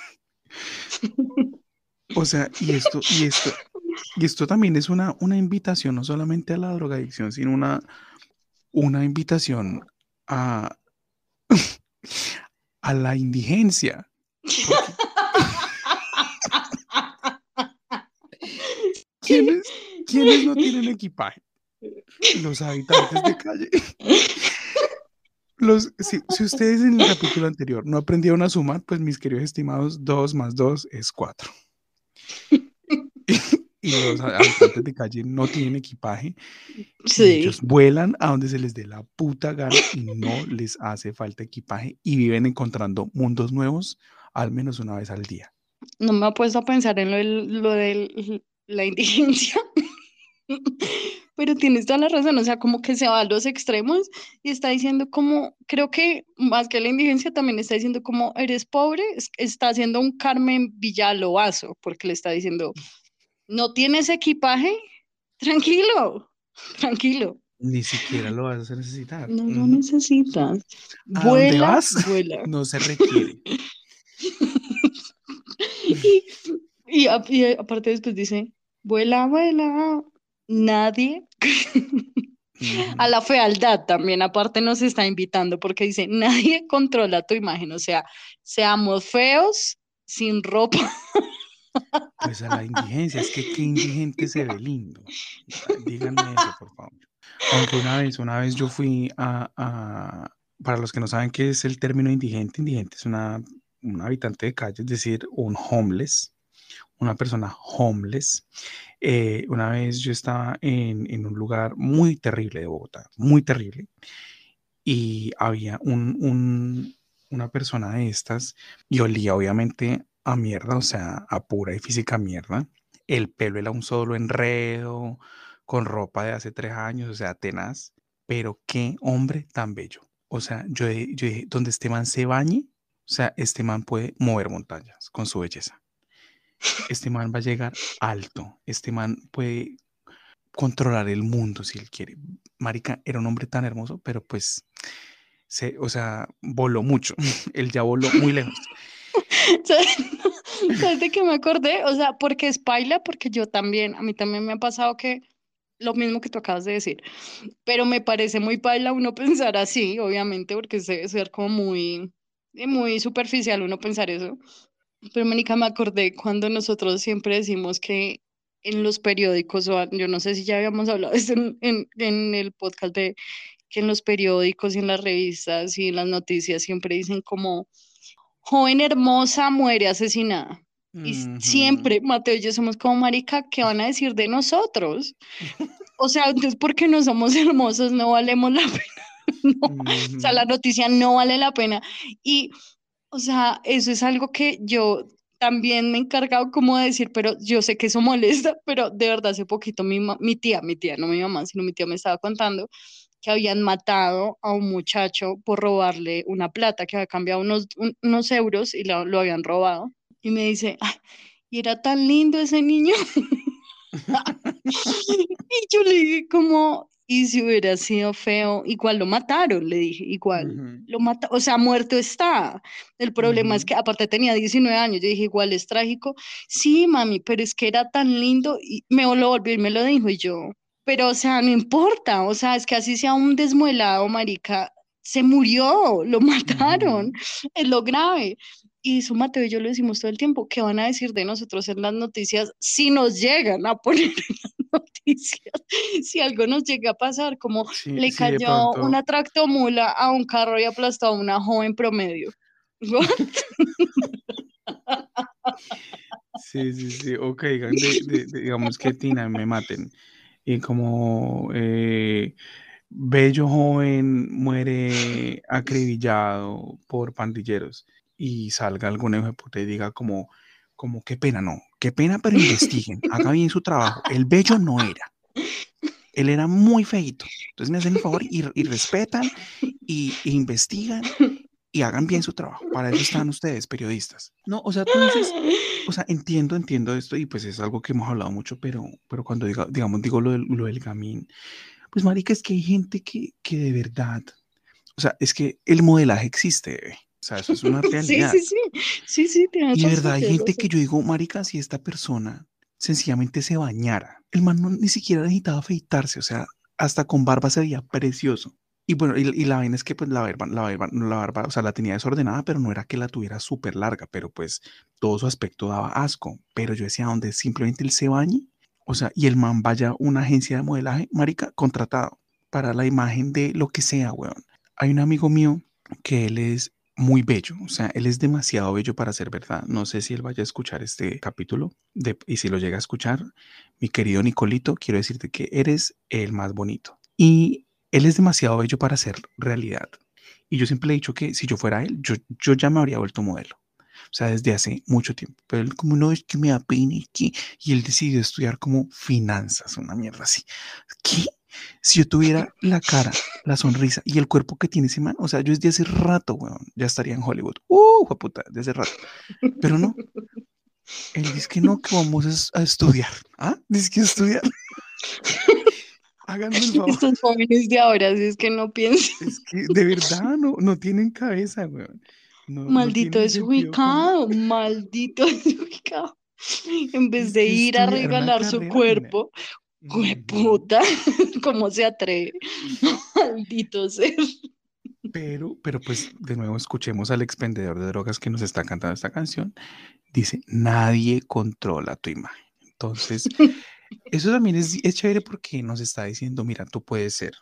O sea, y esto, y esto, y esto también es una, una invitación no solamente a la drogadicción, sino una, una invitación a, a la indigencia. ¿quiénes, quiénes no tienen equipaje? Los habitantes de calle. Los, si, si ustedes en el capítulo anterior no aprendieron a sumar, pues mis queridos estimados, 2 más 2 es 4. y los habitantes de calle no tienen equipaje. Y Sí, ellos vuelan a donde se les dé la puta gana y no les hace falta equipaje y viven encontrando mundos nuevos al menos una vez al día. no me he puesto a pensar en lo de lo del- la indigencia. Pero tienes toda la razón, o sea, como que se va a los extremos y está diciendo como, creo que más que la indigencia también está diciendo como eres pobre, es- está haciendo un Carmen Villalobazo, porque le está diciendo, no tienes equipaje, tranquilo, tranquilo, Ni siquiera lo vas a necesitar. No lo Ujú. necesitas. ¿A dónde Vuela, vas? vuela. No se requiere. y, y y aparte después dice, vuela, vuela. Nadie. A la fealdad también, aparte nos está invitando porque dice, nadie controla tu imagen, o sea, seamos feos, sin ropa. Pues a la indigencia, es que qué indigente se ve lindo. Díganme eso, por favor. Aunque una vez, una vez yo fui a, a- para los que no saben qué es el término indigente, indigente es una, un habitante de calle, es decir, un homeless, una persona homeless. Eh, una vez yo estaba en, un lugar muy terrible de Bogotá, muy terrible, y había un, un- una persona de estas y olía obviamente a mierda, o sea, a pura y física mierda. El pelo era un solo enredo, con ropa de hace tres años, o sea, tenaz, pero qué hombre tan bello. O sea, yo, yo dije, donde este man se bañe, o sea, este man puede mover montañas con su belleza. Este man va a llegar alto, este man puede controlar el mundo si él quiere. Marica era un hombre tan hermoso, pero pues, o sea, voló mucho. Él ya voló muy lejos. ¿Sabes ¿Sabes de qué me acordé? O sea, porque es paila, porque yo también, a mí también me ha pasado que lo mismo que tú acabas de decir, pero me parece muy paila uno pensar así, obviamente, porque debe ser como muy, muy superficial uno pensar eso. Pero, Mónica, me acordé cuando nosotros siempre decimos que en los periódicos, o yo no sé si ya habíamos hablado de esto en, en, en el podcast de que en los periódicos y en las revistas y en las noticias siempre dicen como joven hermosa muere asesinada. Y s- Ujú. siempre, Mateo y yo somos como marica, ¿qué van a decir de nosotros? O sea, entonces, porque no somos hermosos, no valemos la pena. No, o sea, la noticia no vale la pena. Y, o sea, eso es algo que yo también me he encargado como de decir, pero yo sé que eso molesta, pero de verdad hace poquito mi, mi tía, mi tía, no mi mamá, sino mi tía me estaba contando que habían matado a un muchacho por robarle una plata, que había cambiado unos, un- unos euros y lo, lo habían robado. Y me dice, "Ay, y era tan lindo ese niño. Y yo le dije como, y si hubiera sido feo, igual lo mataron, le dije, igual. Ujú. Lo mata, o sea, muerto está. El problema es Ujú. que aparte tenía 19 años, yo dije, igual es trágico. Sí, mami, pero es que era tan lindo y me lo volvió y me lo dijo y yo, pero o sea, no importa, o sea, es que así sea un desmuelado, marica, se murió, lo mataron, Ujú. es lo grave. Y eso Mateo y yo lo decimos todo el tiempo, ¿qué van a decir de nosotros en las noticias si nos llegan a poner en las noticias? Si algo nos llega a pasar, como Sí, le sí, cayó pronto. una tractomula a un carro y aplastó a una joven promedio. Sí, sí, sí. O de- digamos que Tina me maten. Y como eh, bello joven muere acribillado por pandilleros y salga algún hijo y diga como, como qué pena, no, qué pena, pero investiguen, haga bien su trabajo. El bello no era. Él era muy feito. Entonces me hacen el favor y, y respetan y, y investigan y hagan bien su trabajo. Para eso están ustedes, periodistas. No, o sea, tú dices, o sea, entiendo, entiendo esto y pues es algo que hemos hablado mucho, pero, pero cuando diga, digamos, digo lo del, lo del gamín, pues marica, es que hay gente que, que de verdad, o sea, es que el modelaje existe. O sea, eso es una Sí, realidad. sí, sí, sí, sí, tienes Y verdad hay gente que yo digo, marica, si esta persona sencillamente se bañara, el man no, ni siquiera necesitaba afeitarse, o sea, hasta con barba se veía precioso. Y bueno, y, y la vaina es que pues la barba, la barba, la barba, o sea, la tenía desordenada, pero no era que la tuviera súper larga, pero pues todo su aspecto daba asco. Pero yo decía, donde simplemente él se bañe, o sea, y el man vaya a una agencia de modelaje, marica, contratado para la imagen de lo que sea, weón. Hay un amigo mío que él es muy bello, o sea, él es demasiado bello para ser verdad. No sé si él vaya a escuchar este capítulo de, y si lo llega a escuchar, mi querido Nicolito, quiero decirte que eres el más bonito. Y él es demasiado bello para ser realidad. Y yo siempre he dicho que si yo fuera él, yo, yo ya me habría vuelto modelo. O sea, desde hace mucho tiempo. Pero él como no, es que me y que... Y él decidió estudiar como finanzas, una mierda así. ¿Qué? Si yo tuviera la cara, la sonrisa y el cuerpo que tiene ese man, o sea, yo desde hace rato, weón, ya estaría en Hollywood. ¡Uh, puta! Desde hace rato. Pero no. Él dice que no, que vamos a, estudiar. ¿Ah? Dice que estudiar. Háganme el favor. Estos jóvenes de ahora, si es que no piensen. Es que de verdad no, no tienen cabeza, weón. No, no Maldito común. desubicado, maldito desubicado. En vez de ir a regalar su carrera, cuerpo. Puta, ¿cómo se atreve? Maldito ser. Pero, pero pues de nuevo escuchemos al expendedor de drogas que nos está cantando esta canción. Dice, nadie controla tu imagen. Entonces, eso también es, es chévere porque nos está diciendo, mira, tú puedes ser,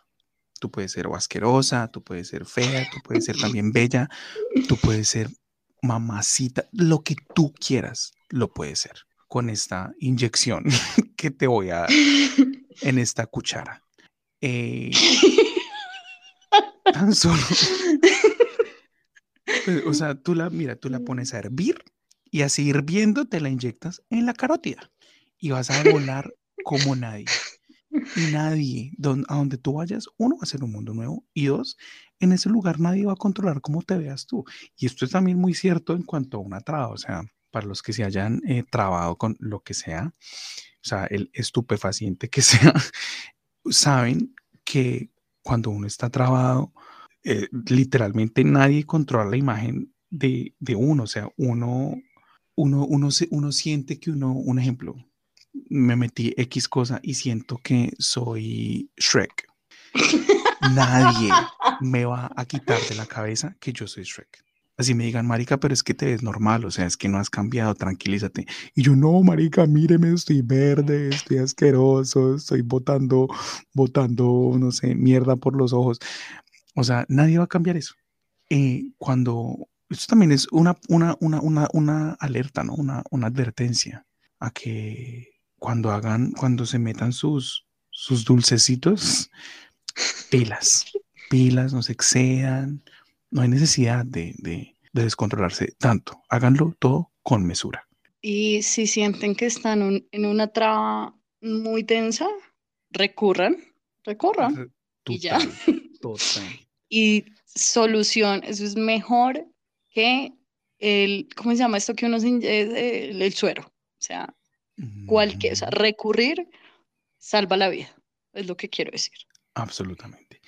tú puedes ser asquerosa, tú puedes ser fea, tú puedes ser también bella, tú puedes ser mamacita, lo que tú quieras, lo puedes ser con esta inyección que te voy a dar en esta cuchara. Eh, tan solo, pues, o sea, tú la, mira, tú la pones a hervir y así hirviendo te la inyectas en la carótida y vas a volar como nadie. Y nadie, don- a donde tú vayas, uno, va a ser un mundo nuevo y dos, en ese lugar nadie va a controlar cómo te veas tú. Y esto es también muy cierto en cuanto a una traba, o sea, para los que se hayan eh, trabado con lo que sea, o sea, el estupefaciente que sea, saben que cuando uno está trabado, eh, literalmente nadie controla la imagen de, de uno, o sea, uno, uno, uno, se- uno siente que uno, un ejemplo, me metí X cosa y siento que soy Shrek. Nadie me va a quitar de la cabeza que yo soy Shrek. Así me digan, marica, pero es que te ves normal, o sea, es que no has cambiado, tranquilízate. Y yo, no, marica, míreme, estoy verde, estoy asqueroso, estoy botando, botando, no sé, mierda por los ojos. O sea, nadie va a cambiar eso. Eh, cuando, esto también es una, una, una, una, una alerta, ¿no? Una, una advertencia a que cuando hagan, cuando se metan sus, sus dulcecitos, pilas, pilas, no se excedan, no hay necesidad de, de, de descontrolarse tanto, háganlo todo con mesura. Y si sienten que están un- en una traba muy tensa, recurran, recurran. Y ya. Total. Y solución, eso es mejor que el, ¿cómo se llama esto que uno se inye- eh, el, el suero? O sea, cualquier, o sea, recurrir salva la vida, es lo que quiero decir. Absolutamente.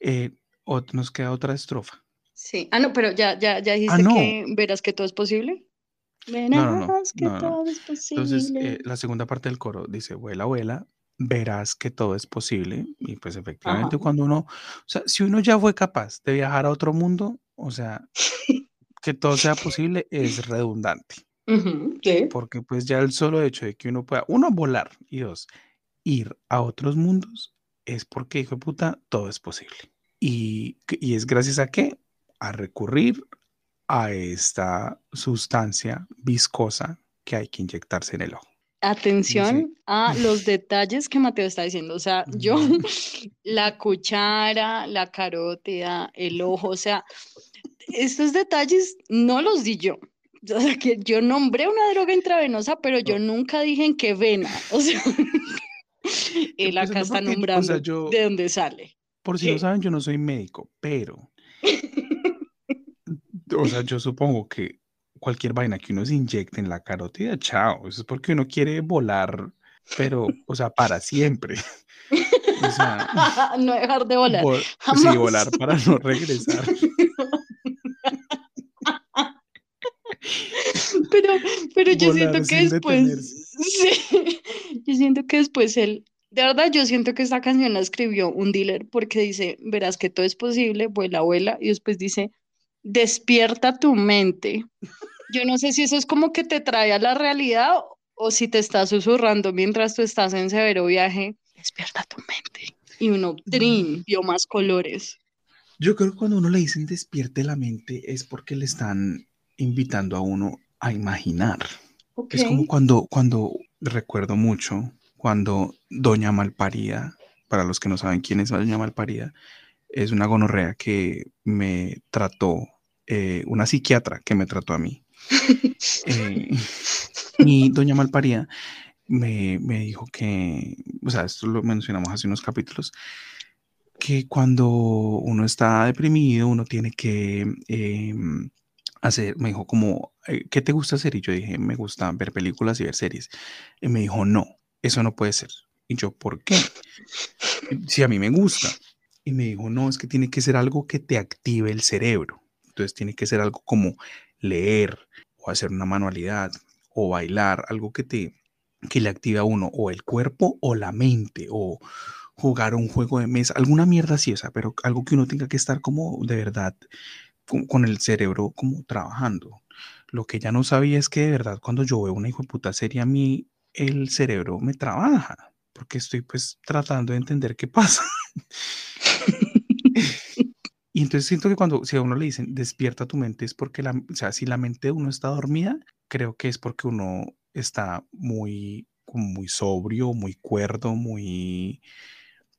Eh, ot- nos queda otra estrofa. Sí. Ah, no, pero ya, ya, ya dijiste Ah, no. que verás que todo es posible. No, no, no, Verás que todo es Entonces, posible. eh, la segunda parte del coro dice, vuela, vuela, verás que todo es posible. Y pues efectivamente Ajá. cuando uno, o sea, si uno ya fue capaz de viajar a otro mundo, o sea, que todo sea posible es redundante. Sí. Porque pues ya el solo hecho de que uno pueda, uno, volar y dos, ir a otros mundos es porque, hijo de puta, todo es posible. Y, es gracias a qué? A recurrir a esta sustancia viscosa que hay que inyectarse en el ojo. Atención a los detalles que Mateo está diciendo. O sea, yo, la cuchara, la carótida, el ojo, o sea, estos detalles no los di yo. O sea, que yo nombré una droga intravenosa, pero yo nunca dije en qué vena. O sea, él acá está o nombrando sea, yo- de dónde sale. Por si no saben, yo no soy médico, pero, o sea, yo supongo que cualquier vaina que uno se inyecte en la carótida, chao, eso es porque uno quiere volar, pero, o sea, para siempre. O sea, no dejar de volar. vol- sí, volar para no regresar. Pero, pero yo siento que después, sí, yo siento que después él, de verdad, yo siento que esta canción la escribió un dealer porque dice, verás que todo es posible, vuela, vuela, y después dice, despierta tu mente. Yo no sé si eso es como que te trae a la realidad o si te está susurrando mientras tú estás en severo viaje, despierta tu mente. Y uno, trin, vio más colores. Yo creo que cuando uno le dicen despierte la mente es porque le están invitando a uno a imaginar. Es como cuando, cuando recuerdo mucho, cuando Doña Malparida, para los que no saben quién es Doña Malparida, es una gonorrea que me trató, eh, una psiquiatra que me trató a mí. Eh, y Doña Malparida me, me dijo que, o sea, esto lo mencionamos hace unos capítulos, que cuando uno está deprimido, uno tiene que eh, hacer, me dijo como, eh, ¿qué te gusta hacer? Y yo dije, me gusta ver películas y ver series. Y me dijo, no, eso no puede ser. Y yo, ¿por qué? Si a mí me gusta. Y me dijo, no, es que tiene que ser algo que te active el cerebro. Entonces tiene que ser algo como leer o hacer una manualidad o bailar, algo que te que le active a uno o el cuerpo o la mente o jugar un juego de mesa, alguna mierda así, esa, pero algo que uno tenga que estar como de verdad con, el cerebro como trabajando. Lo que ya no sabía es que de verdad cuando yo veo una hijo de puta serie a mí el cerebro me trabaja porque estoy pues tratando de entender qué pasa. y entonces siento que cuando si a uno le dicen despierta tu mente es porque la, o sea, si la mente de uno está dormida, creo que es porque uno está muy muy sobrio, muy cuerdo, muy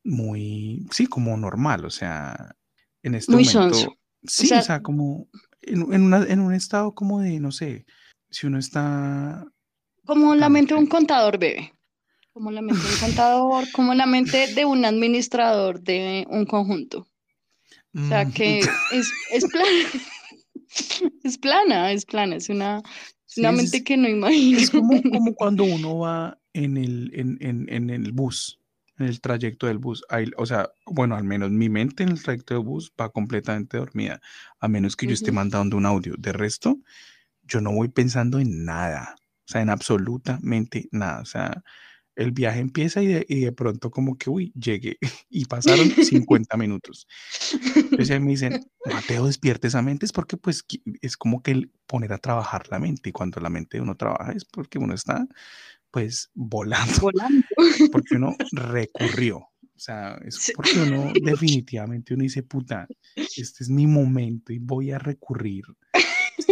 muy, sí, como normal, o sea, en este momento, sí, o sea, como en, en, una, en un estado como de, no sé, si uno está... Como la mente de un contador bebé, como la mente de un contador, como la mente de un administrador de un conjunto. O sea, mm. que es, es plana, es plana, es plana, es una, una mente que no imagino. Es como, como cuando uno va en el, en, en, en el bus en el trayecto del bus. o sea, bueno, al menos mi mente en el trayecto del bus va completamente dormida, a menos que yo esté mandando un audio. De resto, yo no voy pensando en nada, sea, en absolutamente nada. O sea, el viaje empieza y de, pronto como que, uy, llegué y pasaron 50 minutos. Entonces me dicen, Mateo, despierte esa mente, es porque pues es como que el poner a trabajar la mente y cuando la mente de uno trabaja es porque uno está pues volando. Volando. Porque uno recurrió. O sea, es porque uno definitivamente uno dice, puta, este es mi momento y voy a recurrir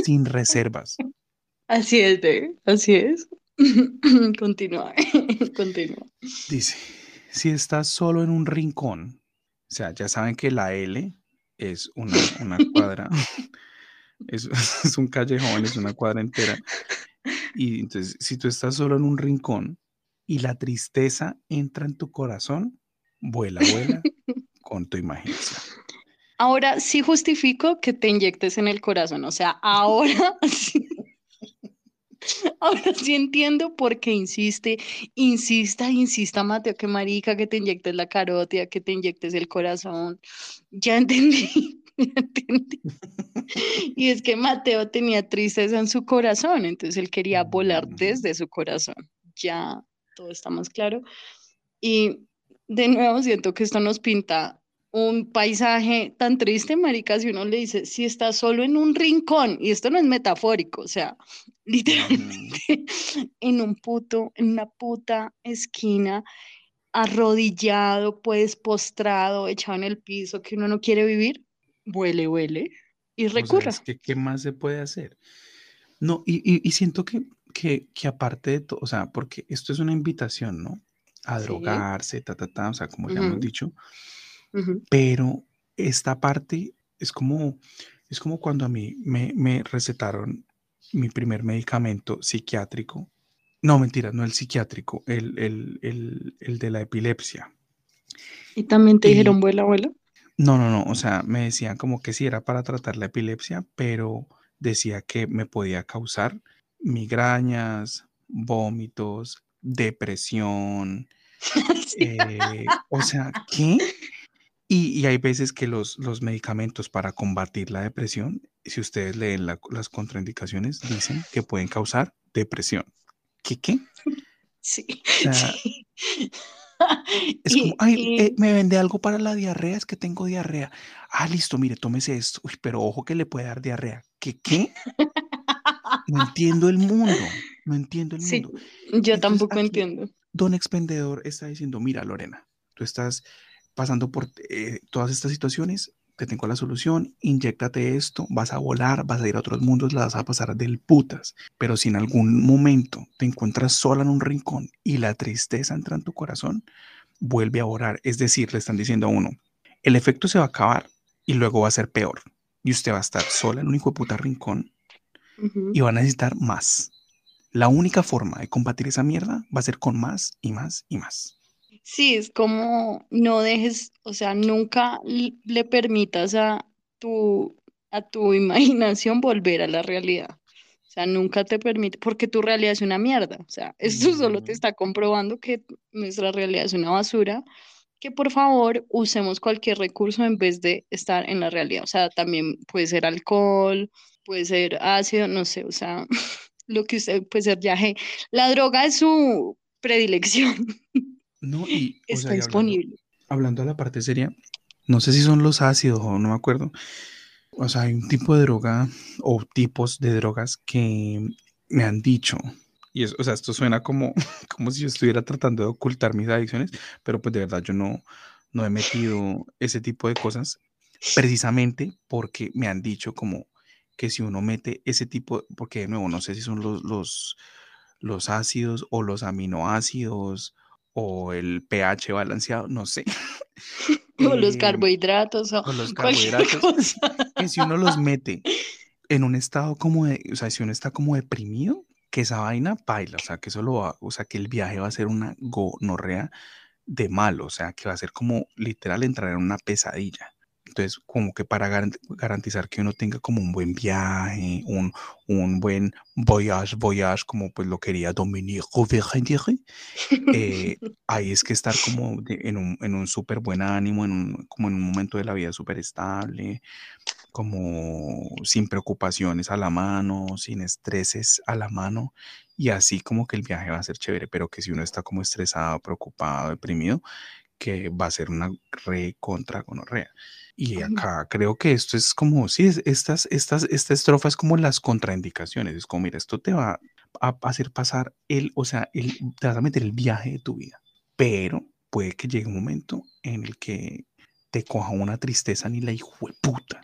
sin reservas. Así es, de, así es. continúa, continúa. Dice, si estás solo en un rincón, o sea, ya saben que la L es una, una cuadra, es, es un callejón, es una cuadra entera. Y entonces, si tú estás solo en un rincón y la tristeza entra en tu corazón, vuela, vuela con tu imaginación. Ahora sí justifico que te inyectes en el corazón, o sea, ahora sí. Ahora sí entiendo por qué insiste, insista, insista, Mateo, que marica, que te inyectes la carótida, que te inyectes el corazón. Ya entendí. y es que Mateo tenía tristeza en su corazón, entonces él quería volar mm. desde su corazón. Ya todo está más claro. Y de nuevo siento que esto nos pinta un paisaje tan triste, marica, si uno le dice, si está solo en un rincón, y esto no es metafórico, o sea, literalmente en un puto, en una puta esquina, arrodillado, pues postrado, echado en el piso, que uno no quiere vivir, huele, huele y recurra. que, ¿Qué más se puede hacer? No, y, siento que, que, aparte de todo, o sea, porque esto es una invitación, ¿no? A drogarse, ta, ta, ta, o sea, como ya hemos dicho, pero esta parte es como, es como cuando a mí me, me recetaron mi primer medicamento psiquiátrico. No, mentira, no el psiquiátrico, el, el, el, de la epilepsia. ¿Y también te dijeron, vuela, abuela? No, no, no, o sea, me decían como que sí era para tratar la epilepsia, pero decía que me podía causar migrañas, vómitos, depresión. Eh, o sea, ¿qué? Y, hay veces que los, los medicamentos para combatir la depresión, si ustedes leen las contraindicaciones, dicen que pueden causar depresión. ¿Qué qué? Sí. Es como, ay, eh, me vende algo para la diarrea, es que tengo diarrea. Ah, listo, mire, tómese esto. Uy, pero ojo que le puede dar diarrea. ¿Qué qué? No entiendo el mundo. No entiendo el mundo. Yo tampoco entiendo. Don expendedor está diciendo, mira, Lorena, tú estás pasando por eh, todas estas situaciones, te tengo la solución, inyectate esto, vas a volar, vas a ir a otros mundos, la vas a pasar del putas. Pero si en algún momento te encuentras sola en un rincón y la tristeza entra en tu corazón, vuelve a orar. Es decir, le están diciendo a uno, el efecto se va a acabar y luego va a ser peor. Y usted va a estar sola en un hijo de puta rincón y va a necesitar más. La única forma de combatir esa mierda va a ser con más y más y más. Sí, es como no dejes, o sea, nunca le permitas a tu, a tu imaginación volver a la realidad. O sea, nunca te permite, porque tu realidad es una mierda. O sea, esto solo te está comprobando que nuestra realidad es una basura, que por favor usemos cualquier recurso en vez de estar en la realidad. O sea, también puede ser alcohol, puede ser ácido, no sé, o sea, lo que usted puede ser viaje. La droga es su predilección. No, y está disponible. Hablando, hablando, a la parte seria, no sé si son los ácidos o no me acuerdo. O sea, hay un tipo de droga o tipos de drogas que me han dicho, y es, o sea, esto suena como, como si yo estuviera tratando de ocultar mis adicciones, pero pues de verdad yo no, no he metido ese tipo de cosas precisamente porque me han dicho como que si uno mete ese tipo, porque de nuevo no sé si son los, los, los ácidos o los aminoácidos o el pH balanceado, no sé. O los em, carbohidratos o, los carbohidratos. Que si uno los mete en un estado como de, o sea, si uno está como deprimido, que esa vaina baila, o sea, que eso va, o sea, que el viaje va a ser una gonorrea de malo, o sea, que va a ser como literal entrar en una pesadilla. Entonces, como que para garantizar que uno tenga como un buen viaje, un, un buen voyage, voyage, como pues lo quería Dominique eh, ahí es que estar como en un, en un súper buen ánimo, en un, como en un momento de la vida súper estable, como sin preocupaciones a la mano, sin estreses a la mano, y así como que el viaje va a ser chévere, pero que si uno está como estresado, preocupado, deprimido, que va a ser una re contra gonorrea. Y acá creo que esto es como, sí, estas, estas, esta estrofa es como las contraindicaciones. Es como, mira, esto te va a hacer pasar el, o sea, el, te vas a meter el viaje de tu vida. Pero puede que llegue un momento en el que te coja una tristeza ni la hijo de puta.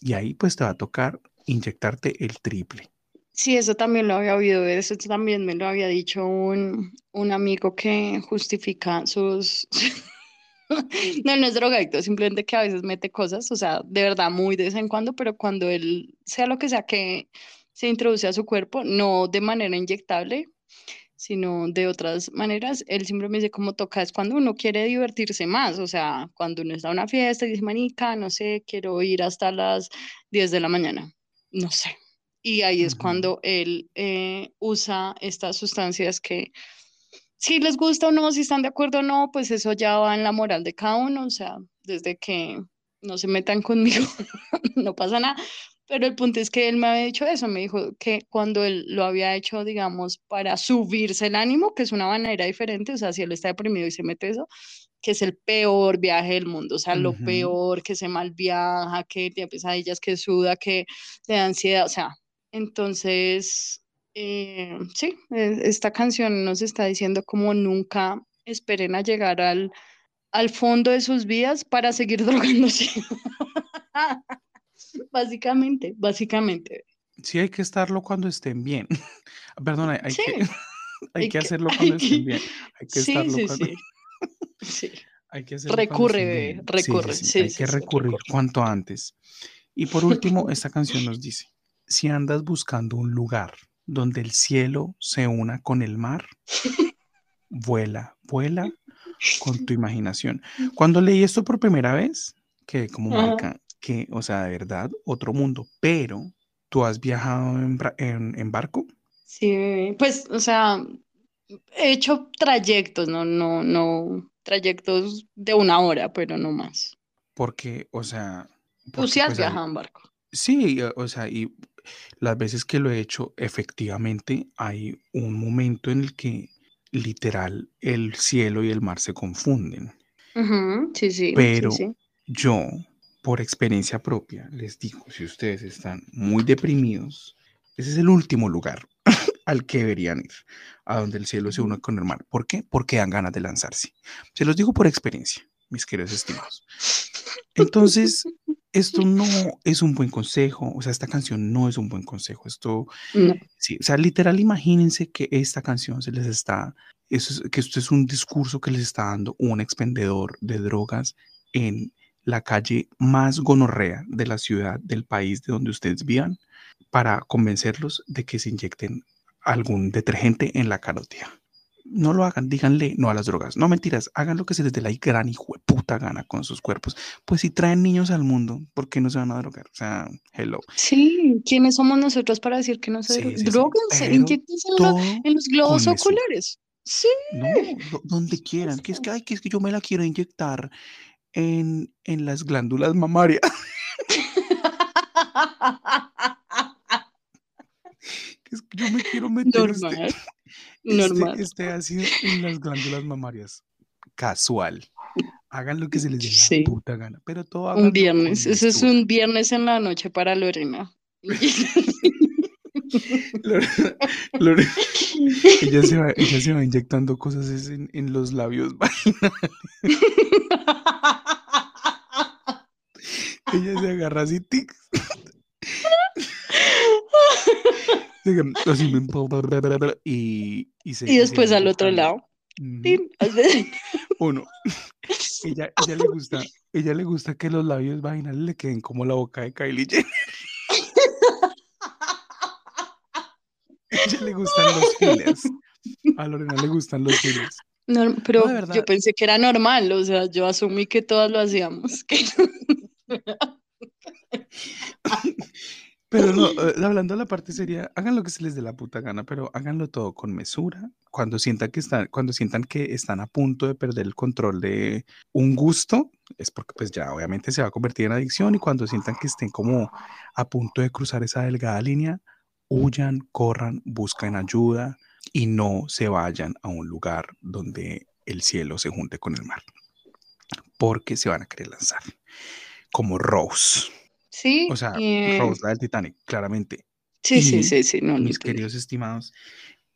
Y ahí pues te va a tocar inyectarte el triple. Sí, eso también lo había oído, eso también me lo había dicho un, un amigo que justifica sus, no, no es drogadicto, simplemente que a veces mete cosas, o sea, de verdad muy de vez en cuando, pero cuando él, sea lo que sea que se introduce a su cuerpo, no de manera inyectable, sino de otras maneras, él siempre me dice cómo toca, es cuando uno quiere divertirse más, o sea, cuando uno está en una fiesta y dice, manica, no sé, quiero ir hasta las 10 de la mañana, no sé. Y ahí es cuando él eh, usa estas sustancias que si les gusta o no, si están de acuerdo o no, pues eso ya va en la moral de cada uno, o sea, desde que no se metan conmigo, no pasa nada. Pero el punto es que él me había dicho eso, me dijo que cuando él lo había hecho, digamos, para subirse el ánimo, que es una manera diferente, o sea, si él está deprimido y se mete eso, que es el peor viaje del mundo, o sea, lo peor, que se mal viaja, que tiene pesadillas, que suda, que le da ansiedad, o sea, entonces eh, sí, e, esta canción nos está diciendo como nunca esperen a llegar al, al fondo de sus vidas para seguir drogándose. básicamente, básicamente. Sí, hay que estarlo cuando estén bien. Perdona, hay, que, hay, que, hacerlo cuando estén bien. Hay que estarlo sí, cuando... sí. Hay que hacerlo recurre, recurre. Sí, hay que recurrir cuanto antes. Y por último, esta canción nos dice, si andas buscando un lugar donde el cielo se una con el mar. vuela, vuela con tu imaginación. Cuando leí esto por primera vez, que como marca que, o sea, de verdad, otro mundo, pero ¿tú has viajado en, barco? Sí, pues, o sea, he hecho trayectos, no, no, no, trayectos de una hora, pero no más. Porque, o sea... Tú sí has pues, viajado en barco. Sí, o sea, y las veces que lo he hecho, efectivamente hay un momento en el que literal el cielo y el mar se confunden. sí, sí. Pero yo, por experiencia propia, les digo, si ustedes están muy deprimidos, ese es el último lugar al que deberían ir, a donde el cielo se une con el mar. ¿Por qué? Porque dan ganas de lanzarse. Se los digo por experiencia, mis queridos estimados. Entonces, esto no es un buen consejo, o sea, esta canción no es un buen consejo, esto, sí, o sea, literal, imagínense que esta canción se les está, eso es, que esto es un discurso que les está dando un expendedor de drogas en la calle más gonorrea de la ciudad, del país de donde ustedes vivan, para convencerlos de que se inyecten algún detergente en la carotía. No lo hagan, díganle no a las drogas. No mentiras, hagan lo que se les dé la gran hijo de puta gana con sus cuerpos. Pues si traen niños al mundo, ¿por qué no se van a drogar? O sea, hello. Sí, ¿quiénes somos nosotros para decir que no se Sí, sí, inyéctense en, lo- en los globos oculares. Sí. No, do- donde quieran. Que es que, ay, que es que yo me la quiero inyectar en, en las glándulas mamarias. Que es que yo me quiero meter Normal. este, Normal. este ácido en las glándulas mamarias. Casual. Hagan lo que se les dé la Sí. puta gana. Pero todo Un viernes. Eso es un viernes en la noche para Lorena. Lore- Lore- ella, se va, ella se va inyectando cosas en, en los labios vaginales. Ella se agarra así, tic. Y, y, se, y se después al otro lado. Uno. Ella, ella le gusta, ella le gusta que los labios vaginales le queden como la boca de Kylie Jenner. ella le gustan los fillers. A Lorena le gustan los fillers. Norm- pero yo pensé que era normal, o sea, yo asumí que todas lo hacíamos. que- Pero no, eh, hablando de la parte seria, hagan lo que se les dé la puta gana, pero háganlo todo con mesura. Cuando sientan que están, cuando sientan que están a punto de perder el control de un gusto, es porque pues ya obviamente se va a convertir en adicción y cuando sientan que estén como a punto de cruzar esa delgada línea, huyan, corran, busquen ayuda y no se vayan a un lugar donde el cielo se junte con el mar, porque se van a querer lanzar, como Rose. Sí, O sea, eh, Rose, la del Titanic, claramente. sí, sí, y sí, sí, no, lo Mis entendí. queridos estimados,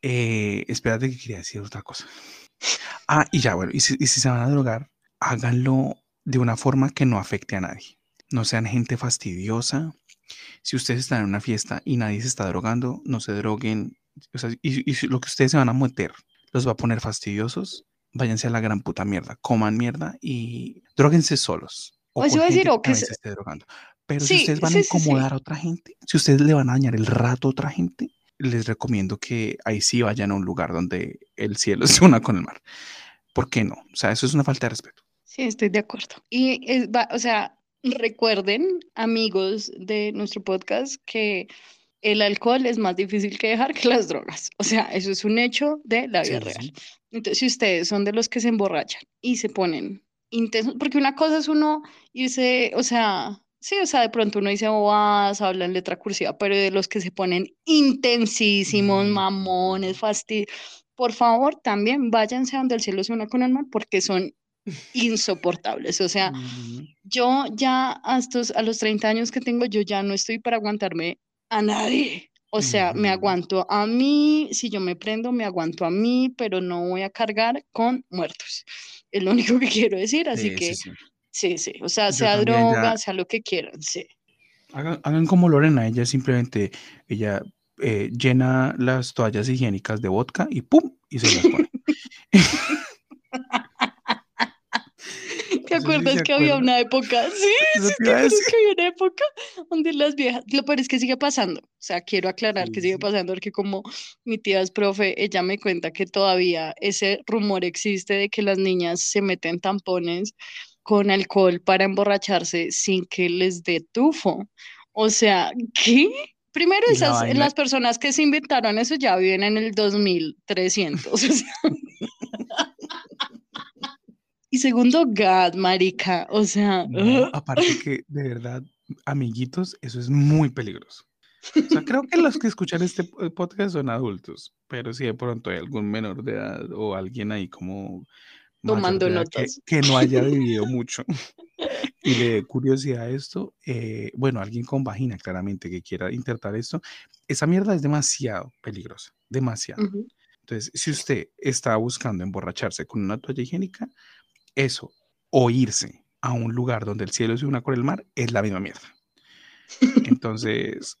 eh, espérate que quería decir otra cosa. Ah, y ya, bueno, y si, y si se van a drogar, háganlo de una forma que no afecte a nadie. No sean gente fastidiosa. Si ustedes están en una fiesta y nadie se está drogando, no se droguen. O sea, y, y lo que ustedes se van a meter los va a poner fastidiosos, váyanse a la gran puta mierda. Coman mierda y droguense solos. O Eso con iba a decir, gente o que que se esté drogando. Pero si Sí, ustedes van sí, a sí, sí. incomodar a otra gente, si ustedes le van a dañar el rato a otra gente, les recomiendo que ahí sí vayan a un lugar donde el cielo se una con el mar. ¿Por qué no? O sea, eso es una falta de respeto. Sí, estoy de acuerdo. Y, es, va- o sea, recuerden, amigos de nuestro podcast, que el alcohol es más difícil que dejar que las drogas. O sea, eso es un hecho de la vida sí, real. sí. Entonces, si ustedes son de los que se emborrachan y se ponen intensos, porque una cosa es uno irse, o sea, sí, o sea, de pronto uno dice bobadas, habla en letra cursiva, pero de los que se ponen intensísimos, Mm. mamones, fastidio, por favor, también váyanse donde el cielo se una con el mar, porque son insoportables. O sea, yo ya a, estos, a los 30 años que tengo, yo ya no estoy para aguantarme a nadie. O sea, me aguanto a mí, si yo me prendo, me aguanto a mí, pero no voy a cargar con muertos. Es lo único que quiero decir, así Sí, que sí, sí. Sí, sí, o sea, Yo sea ya- droga, sea lo que quieran, sí. Hagan, hagan como Lorena, ella simplemente, ella eh, llena las toallas higiénicas de vodka y ¡pum! y se las pone. ¿Te acuerdas que había una época? Sí, sí, te ¿te iba a acuerdas que había una época donde las viejas, lo peor es que sigue pasando, o sea, quiero aclarar Sí, que sigue pasando porque como mi tía es profe, ella me cuenta que todavía ese rumor existe de que las niñas se meten tampones con alcohol para emborracharse sin que les dé tufo. O sea, ¿qué? Primero, esas, vaina- las personas que se inventaron eso ya viven en el 2300. o sea. Y segundo, God, marica, o sea, No, aparte que de verdad, amiguitos, eso es muy peligroso. O sea, creo que los que escuchan este po- podcast son adultos, pero si de pronto hay algún menor de edad o alguien ahí como Tomando edad que, notas. que no haya vivido mucho y le dé curiosidad a esto, eh, bueno, alguien con vagina claramente que quiera intentar esto, esa mierda es demasiado peligrosa, demasiado. Entonces, si usted está buscando emborracharse con una toalla higiénica, eso, o irse a un lugar donde el cielo se una con el mar, es la misma mierda. Entonces,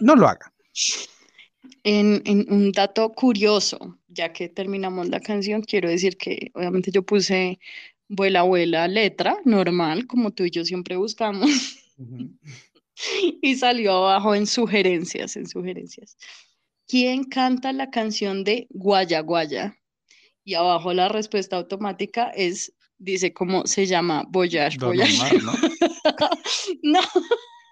no lo haga. En, en un dato curioso, ya que terminamos la canción, quiero decir que obviamente yo puse vuela, vuela, letra, normal, como tú y yo siempre buscamos, y salió abajo en sugerencias, en sugerencias. ¿Quién canta la canción de Guaya Guaya? Y abajo la respuesta automática es, dice cómo se llama Voyage, Voyage. Omar, ¿no? No,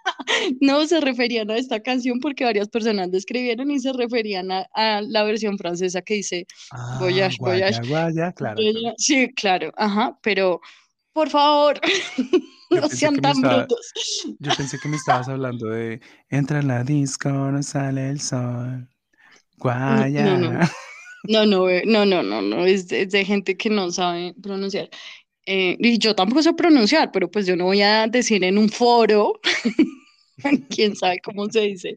no se referían a esta canción porque varias personas la escribieron y se referían a, a la versión francesa que dice Ah, Voyage, guaya, voyage. guaya, claro. Sí, claro, ajá, pero por favor, no sean tan estaba- brutos. Yo pensé que me estabas hablando de entra en la disco, no sale el sol. Guaya. no. No, no, no, no, no, no, es de, es de gente que no sabe pronunciar. Eh, y yo tampoco sé pronunciar, pero pues yo no voy a decir en un foro, quién sabe cómo se dice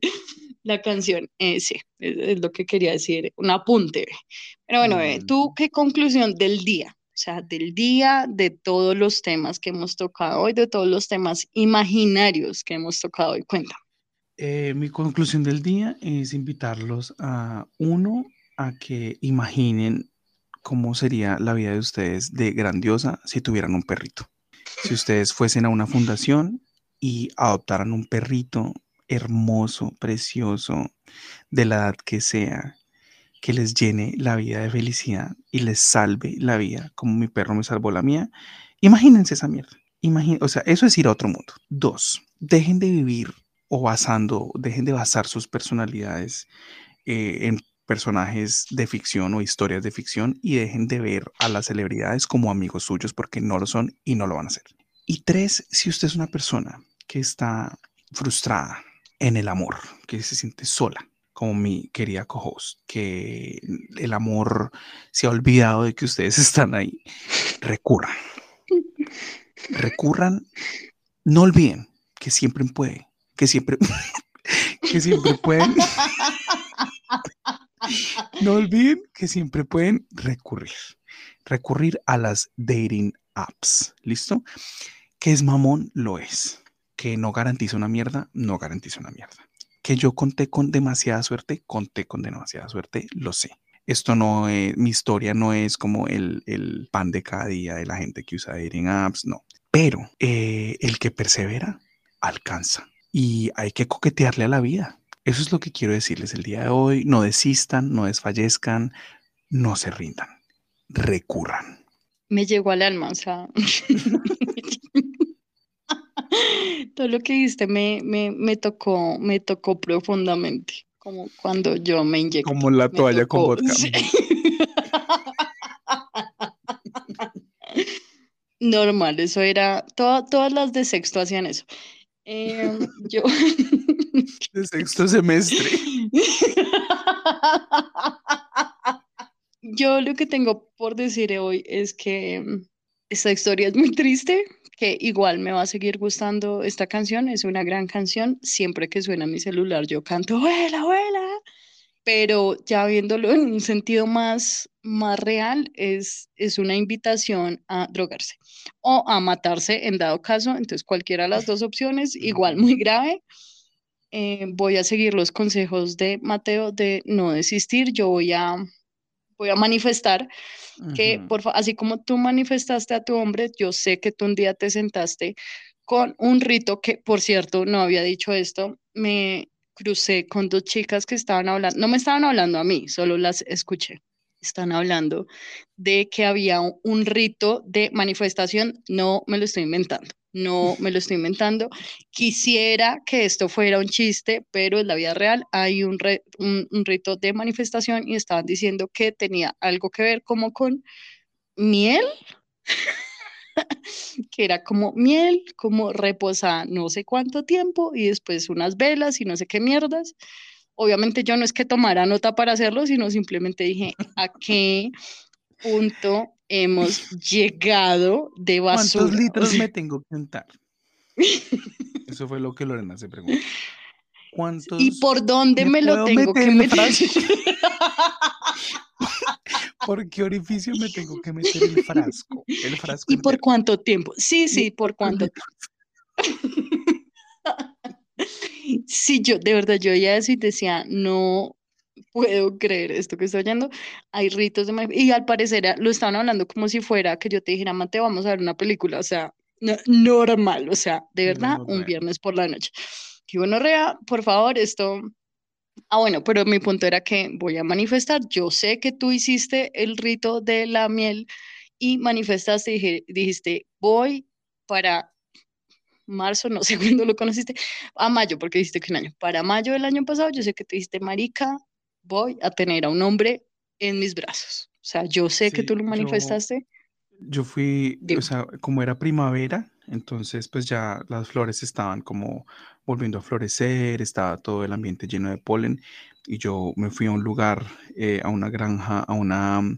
la canción. Eh, sí, es, es lo que quería decir, un apunte. Pero bueno, eh. ¿tú qué conclusión del día? O sea, del día, de todos los temas que hemos tocado hoy, de todos los temas imaginarios que hemos tocado hoy. Cuenta. Eh, mi conclusión del día es invitarlos a uno a que imaginen cómo sería la vida de ustedes de grandiosa si tuvieran un perrito. Si ustedes fuesen a una fundación y adoptaran un perrito hermoso, precioso, de la edad que sea, que les llene la vida de felicidad y les salve la vida, como mi perro me salvó la mía, imagínense esa mierda. Imagín- o sea, eso es ir a otro mundo. Dos, dejen de vivir o basando, dejen de basar sus personalidades eh, en personajes de ficción o historias de ficción y dejen de ver a las celebridades como amigos suyos porque no lo son y no lo van a hacer. Y tres, si usted es una persona que está frustrada en el amor, que se siente sola, como mi querida co-host, que el amor se ha olvidado de que ustedes están ahí, recurran. Recurran, no olviden que siempre puede, que siempre, que siempre pueden, no olviden que siempre pueden recurrir, recurrir a las dating apps, ¿listo? Que es mamón, lo es. Que no garantiza una mierda, no garantiza una mierda. Que yo conté con demasiada suerte, conté con demasiada suerte, lo sé. Esto no es, mi historia no es como el, el pan de cada día de la gente que usa dating apps, no. Pero eh, el que persevera, alcanza. Y hay que coquetearle a la vida. Eso es lo que quiero decirles el día de hoy. No desistan, no desfallezcan, no se rindan. Recurran. me llegó al alma, o sea, todo lo que dijiste me, me, me tocó, me tocó profundamente, como cuando yo me inyecté. Como la toalla con vodka. sí. Normal, eso era, toda- todas las de sexto hacían eso. Em, yo, De sexto semestre. Yo lo que tengo por decir hoy es que mm, esta historia es muy triste, que igual me va a seguir gustando esta canción, es una gran canción, siempre que suena mi celular yo canto, ¡Vuela, vuela! Pero ya viéndolo en un sentido más, más real, es, es una invitación a drogarse o a matarse en dado caso, entonces cualquiera de las dos opciones, igual muy grave. Eh, voy a seguir los consejos de Mateo de no desistir, yo voy a voy a manifestar que, por así como tú manifestaste a tu hombre, yo sé que tú un día te sentaste con un rito que, por cierto, no había dicho esto, me crucé con dos chicas que estaban hablando, no me estaban hablando a mí, solo las escuché. Están hablando de que había un, rito de manifestación, no me lo estoy inventando, no me lo estoy inventando. Quisiera que esto fuera un chiste, pero en la vida real hay un, un, rito de manifestación y estaban diciendo que tenía algo que ver como con miel, que era como miel, como reposa no sé cuánto tiempo y después unas velas y no sé qué mierdas. Obviamente yo no es que tomara nota para hacerlo, sino simplemente dije a qué punto hemos llegado de basura. ¿Cuántos litros me tengo que untar? Eso fue lo que Lorena se preguntó. ¿Cuántos? ¿Y por dónde me me, lo tengo meter que meter? ¿Por qué orificio me tengo que meter el frasco? El frasco ¿Y por cuánto tiempo? Sí, sí, por cuánto Sí, yo, de verdad, yo ya eso y decía, no puedo creer esto que estoy oyendo. Hay ritos de Y al parecer ah, lo estaban hablando como si fuera que yo te dijera, Mate, vamos a ver una película. O sea, no- normal, o sea, de verdad, no, un viernes por la noche. Que bueno, Rea, por favor, esto Ah, bueno, pero mi punto era que voy a manifestar. Yo sé que tú hiciste el rito de la miel y manifestaste, dije, dijiste, voy para marzo, no sé cuándo lo conociste, a mayo, porque dijiste que un año. Para mayo del año pasado, yo sé que te dijiste, Marica, voy a tener a un hombre en mis brazos. O sea, yo sé que tú lo manifestaste. yo fui, o sea, como era primavera, entonces pues ya las flores estaban como volviendo a florecer, estaba todo el ambiente lleno de polen y yo me fui a un lugar, eh, a una granja, a una, mm,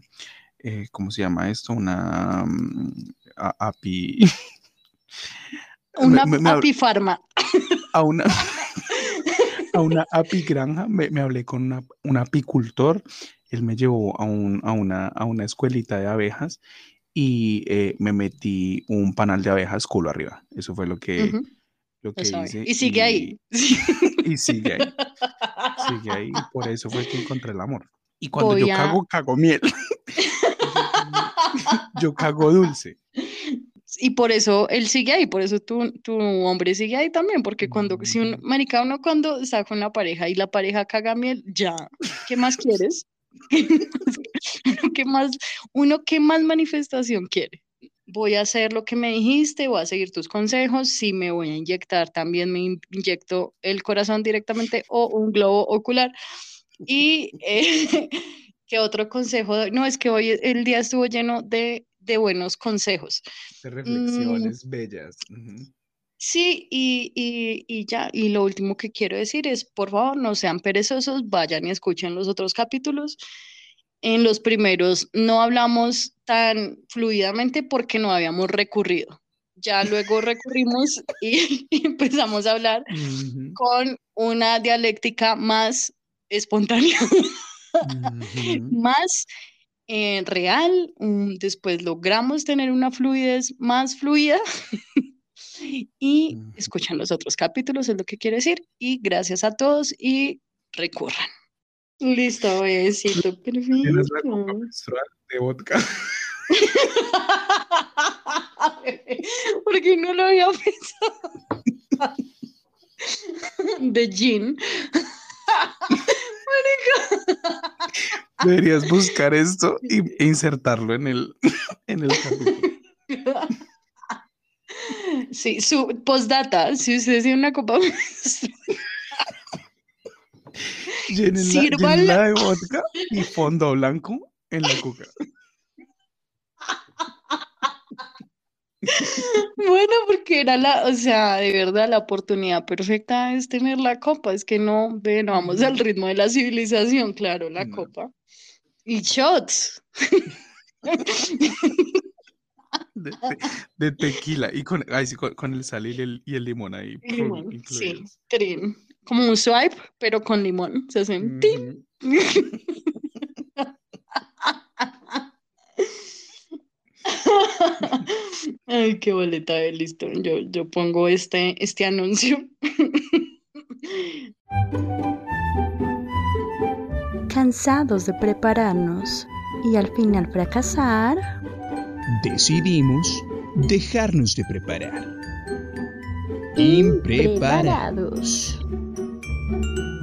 eh, ¿cómo se llama esto? Una mm, a- api, Una me- me hab- apifarma. a una, a una apigranja, me, me hablé con una- un apicultor, él me llevó a, un, a, una, a una escuelita de abejas y eh, me metí un panal de abejas culo arriba. Eso fue lo que, Ujú, lo lo que hice Y sigue ahí. y, y sigue ahí, sigue ahí. y Por eso fue que encontré el amor. Y cuando Voy yo a... cago, cago miel. Yo cago dulce. Y por eso él sigue ahí, por eso tu, tu hombre sigue ahí también, porque cuando, si un, Ujú. marica, uno cuando está con la pareja y la pareja caga miel, ya, ¿qué más quieres? ¿qué más, uno, ¿qué más manifestación quiere? Voy a hacer lo que me dijiste, voy a seguir tus consejos, si me voy a inyectar, también me in- inyecto el corazón directamente o un globo ocular. Y eh, ¿qué otro consejo? No, es que hoy el día estuvo lleno de, de buenos consejos. De Mm, reflexiones bellas. Sí, y, y, y ya, y lo último que quiero decir es, por favor, no sean perezosos, vayan y escuchen los otros capítulos. En los primeros no hablamos tan fluidamente porque no habíamos recurrido. Ya luego recurrimos y, y empezamos a hablar con una dialéctica más espontánea, más eh, real. mm, Después logramos tener una fluidez más fluida y escuchan los otros capítulos, es lo que quiero decir. Y gracias a todos y recurran. Listo, besito, Tienes la copa perfecto. menstrual de vodka. Porque no lo había pensado. De gin. Deberías buscar esto y, e insertarlo en el, en el capítulo. Sí, su postdata, si ustedes tienen una copa llénenla de vodka y fondo blanco en la cuca. Bueno, porque era la, o sea, de verdad, la oportunidad perfecta es tener la copa. Es que no, ve, no vamos al ritmo de la civilización, claro, la No. copa. Y shots. De, tequila y con, ay, sí, con, con el sal y el, y el limón ahí limón, sí, trin. Como un swipe, pero con limón. Se hacen tin. Ujú. Ay, qué boleta de listo. Yo, yo pongo este, este anuncio. Cansados de prepararnos y al final fracasar, Decidimos dejarnos de preparar. impreparados. Impreparados.